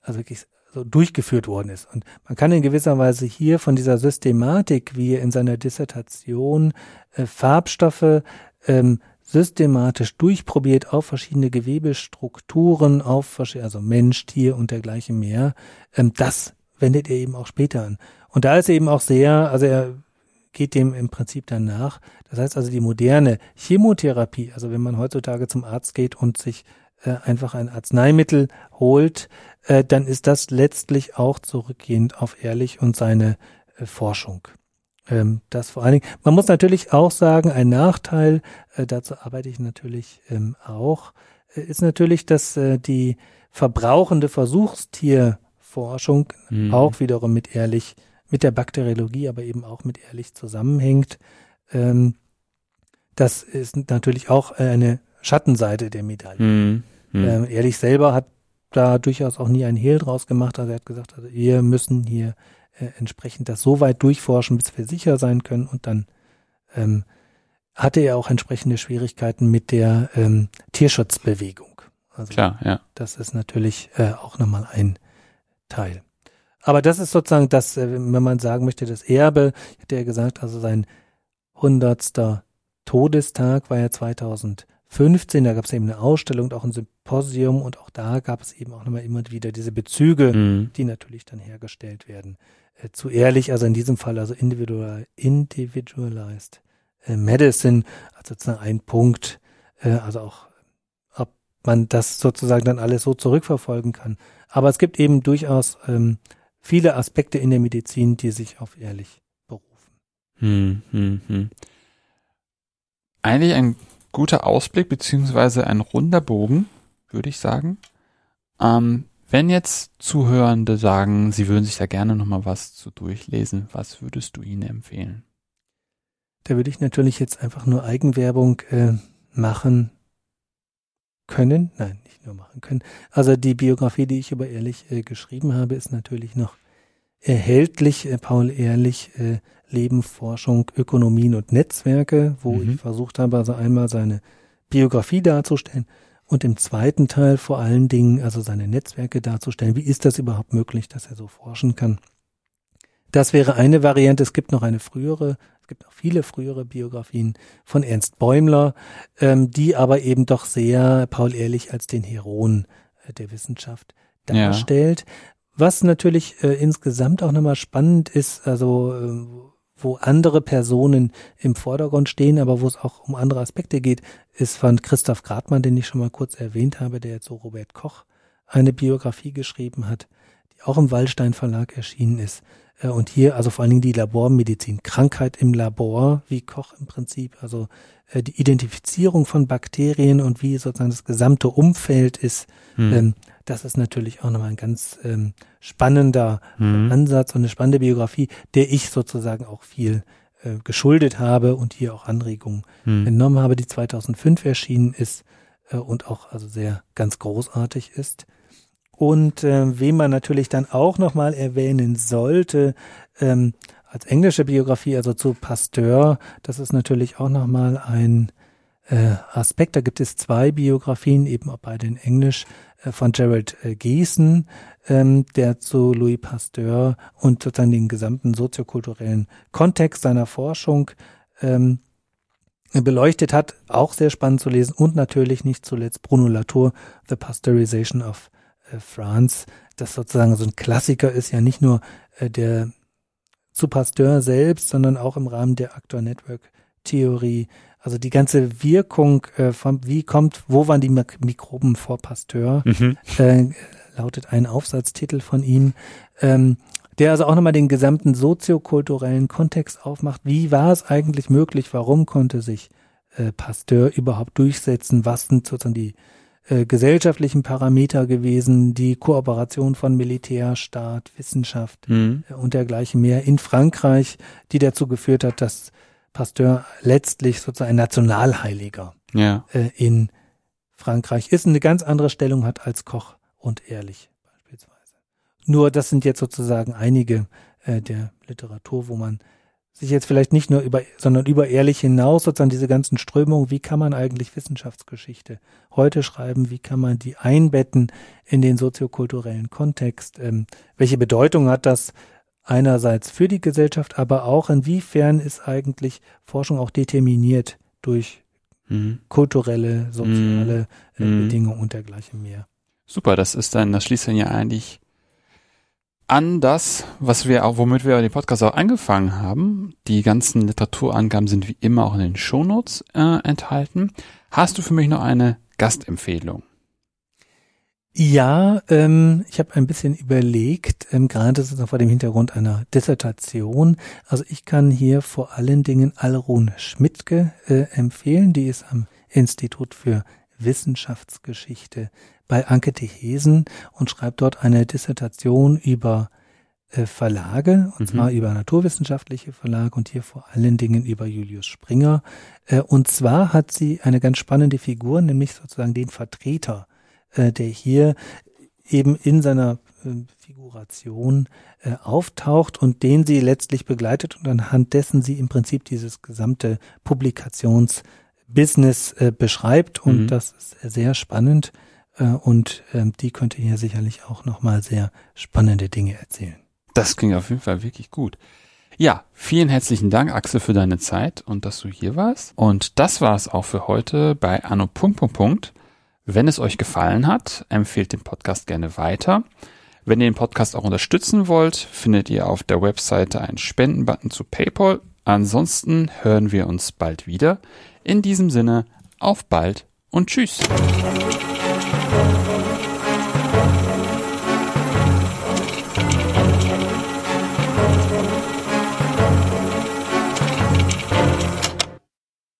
also wirklich so durchgeführt worden ist. Und man kann in gewisser Weise hier von dieser Systematik, wie er in seiner Dissertation äh, Farbstoffe ähm, systematisch durchprobiert auf verschiedene Gewebestrukturen, auf also Mensch, Tier und dergleichen mehr, ähm, das wendet er eben auch später an. Und da ist er eben auch sehr, also er geht dem im Prinzip dann nach. Das heißt also die moderne Chemotherapie, also wenn man heutzutage zum Arzt geht und sich äh, einfach ein Arzneimittel holt, äh, dann ist das letztlich auch zurückgehend auf Ehrlich und seine äh, Forschung. Ähm, das vor allen Dingen. Man muss natürlich auch sagen, ein Nachteil, äh, dazu arbeite ich natürlich ähm, auch, äh, ist natürlich, dass äh, die verbrauchende Versuchstierforschung mhm. auch wiederum mit ehrlich, mit der Bakteriologie, aber eben auch mit ehrlich zusammenhängt. Ähm, das ist natürlich auch eine Schattenseite der Medaille. Mhm. Mhm. Ähm, ehrlich selber hat da durchaus auch nie ein Hehl draus gemacht. Also er hat gesagt, also wir müssen hier äh, entsprechend das so weit durchforschen, bis wir sicher sein können. Und dann ähm, hatte er auch entsprechende Schwierigkeiten mit der ähm, Tierschutzbewegung. Also Klar, ja. Das ist natürlich äh, auch nochmal ein Teil. Aber das ist sozusagen das, äh, wenn man sagen möchte, das Erbe, ich hatte ja gesagt, also sein hundertster Todestag war ja 2015, da gab es eben eine Ausstellung und auch ein Symposium und auch da gab es eben auch nochmal immer wieder diese Bezüge, mhm. die natürlich dann hergestellt werden. Äh, zu ehrlich, also in diesem Fall also individual, individualized äh, medicine, also sozusagen ein Punkt, äh, also auch, ob man das sozusagen dann alles so zurückverfolgen kann. Aber es gibt eben durchaus ähm, viele Aspekte in der Medizin, die sich auf ehrlich berufen. Hm, hm, hm. Eigentlich ein guter Ausblick beziehungsweise ein runder Bogen, würde ich sagen. Ähm, wenn jetzt Zuhörende sagen, sie würden sich da gerne nochmal was zu durchlesen, was würdest du ihnen empfehlen? Da würde ich natürlich jetzt einfach nur Eigenwerbung äh, machen können. Nein, nicht nur machen können. Also die Biografie, die ich über Ehrlich äh, geschrieben habe, ist natürlich noch erhältlich. Äh, Paul Ehrlich, äh, Leben, Forschung, Ökonomien und Netzwerke, wo mhm. ich versucht habe, also einmal seine Biografie darzustellen und im zweiten Teil vor allen Dingen also seine Netzwerke darzustellen. Wie ist das überhaupt möglich, dass er so forschen kann? Das wäre eine Variante. Es gibt noch eine frühere, es gibt auch viele frühere Biografien von Ernst Bäumler, ähm, die aber eben doch sehr Paul Ehrlich als den Heroen äh, der Wissenschaft darstellt. Ja. Was natürlich äh, insgesamt auch nochmal spannend ist, also äh, wo andere Personen im Vordergrund stehen, aber wo es auch um andere Aspekte geht, ist von Christoph Gradmann, den ich schon mal kurz erwähnt habe, der jetzt so Robert Koch eine Biografie geschrieben hat, die auch im Wallstein Verlag erschienen ist. Äh, und hier also vor allen Dingen die Labormedizin, Krankheit im Labor, wie Koch im Prinzip, also äh, die Identifizierung von Bakterien und wie sozusagen das gesamte Umfeld ist. Hm. Das ist natürlich auch nochmal ein ganz ähm, spannender mhm. Ansatz und eine spannende Biografie, der ich sozusagen auch viel äh, geschuldet habe und hier auch Anregungen mhm. entnommen habe, die 2005 erschienen ist äh, und auch also sehr ganz großartig ist. Und äh, wen man natürlich dann auch nochmal erwähnen sollte, ähm, als englische Biografie, also zu Pasteur, das ist natürlich auch nochmal ein äh, Aspekt. Da gibt es zwei Biografien, eben auch beide in Englisch, äh, von Gerald äh, Giesen, ähm, der zu Louis Pasteur und sozusagen den gesamten soziokulturellen Kontext seiner Forschung ähm, beleuchtet hat. Auch sehr spannend zu lesen. Und natürlich nicht zuletzt Bruno Latour, The Pasteurization of äh, France, das sozusagen so ein Klassiker ist, ja nicht nur äh, der zu Pasteur selbst, sondern auch im Rahmen der Actor Network Theorie. Also die ganze Wirkung äh, von wie kommt, wo waren die Mikroben vor Pasteur, mhm. äh, lautet ein Aufsatztitel von ihm, ähm, der also auch nochmal den gesamten soziokulturellen Kontext aufmacht. Wie war es eigentlich möglich? Warum konnte sich äh, Pasteur überhaupt durchsetzen? Was sind sozusagen die äh, gesellschaftlichen Parameter gewesen, die Kooperation von Militär, Staat, Wissenschaft mhm. äh, und dergleichen mehr in Frankreich, die dazu geführt hat, dass Pasteur letztlich sozusagen ein Nationalheiliger ja. äh, in Frankreich ist, eine ganz andere Stellung hat als Koch und Ehrlich beispielsweise. Nur das sind jetzt sozusagen einige äh, der Literatur, wo man sich jetzt vielleicht nicht nur über, sondern über ehrlich hinaus sozusagen diese ganzen Strömungen, wie kann man eigentlich Wissenschaftsgeschichte heute schreiben, wie kann man die einbetten in den soziokulturellen Kontext, ähm, welche Bedeutung hat das einerseits für die Gesellschaft, aber auch inwiefern ist eigentlich Forschung auch determiniert durch mhm. kulturelle, soziale mhm. äh, Bedingungen und dergleichen mehr. Super, das ist dann, das schließt dann ja eigentlich an das, was wir auch, womit wir den Podcast auch angefangen haben. Die ganzen Literaturangaben sind wie immer auch in den Shownotes äh, enthalten. Hast du für mich noch eine Gastempfehlung? Ja, ähm, ich habe ein bisschen überlegt, ähm, gerade so vor dem Hintergrund einer Dissertation. Also ich kann hier vor allen Dingen Alrun Schmidtke äh, empfehlen, die ist am Institut für Wissenschaftsgeschichte bei Anke Hesen und schreibt dort eine Dissertation über äh, Verlage, und mhm. zwar über naturwissenschaftliche Verlage und hier vor allen Dingen über Julius Springer. Äh, und zwar hat sie eine ganz spannende Figur, nämlich sozusagen den Vertreter äh, der hier eben in seiner äh, Figuration äh, auftaucht und den sie letztlich begleitet und anhand dessen sie im Prinzip dieses gesamte Publikationsbusiness äh, beschreibt und mhm. das ist sehr spannend äh, und ähm, die könnte hier sicherlich auch nochmal sehr spannende Dinge erzählen. Das klingt auf jeden Fall wirklich gut. Ja, vielen herzlichen Dank, Axel, für deine Zeit und dass du hier warst. Und das war es auch für heute bei Anno. Punkt, Punkt, Punkt. Wenn es euch gefallen hat, empfehlt den Podcast gerne weiter. Wenn ihr den Podcast auch unterstützen wollt, findet ihr auf der Webseite einen Spendenbutton zu PayPal. Ansonsten hören wir uns bald wieder. In diesem Sinne, auf bald und tschüss.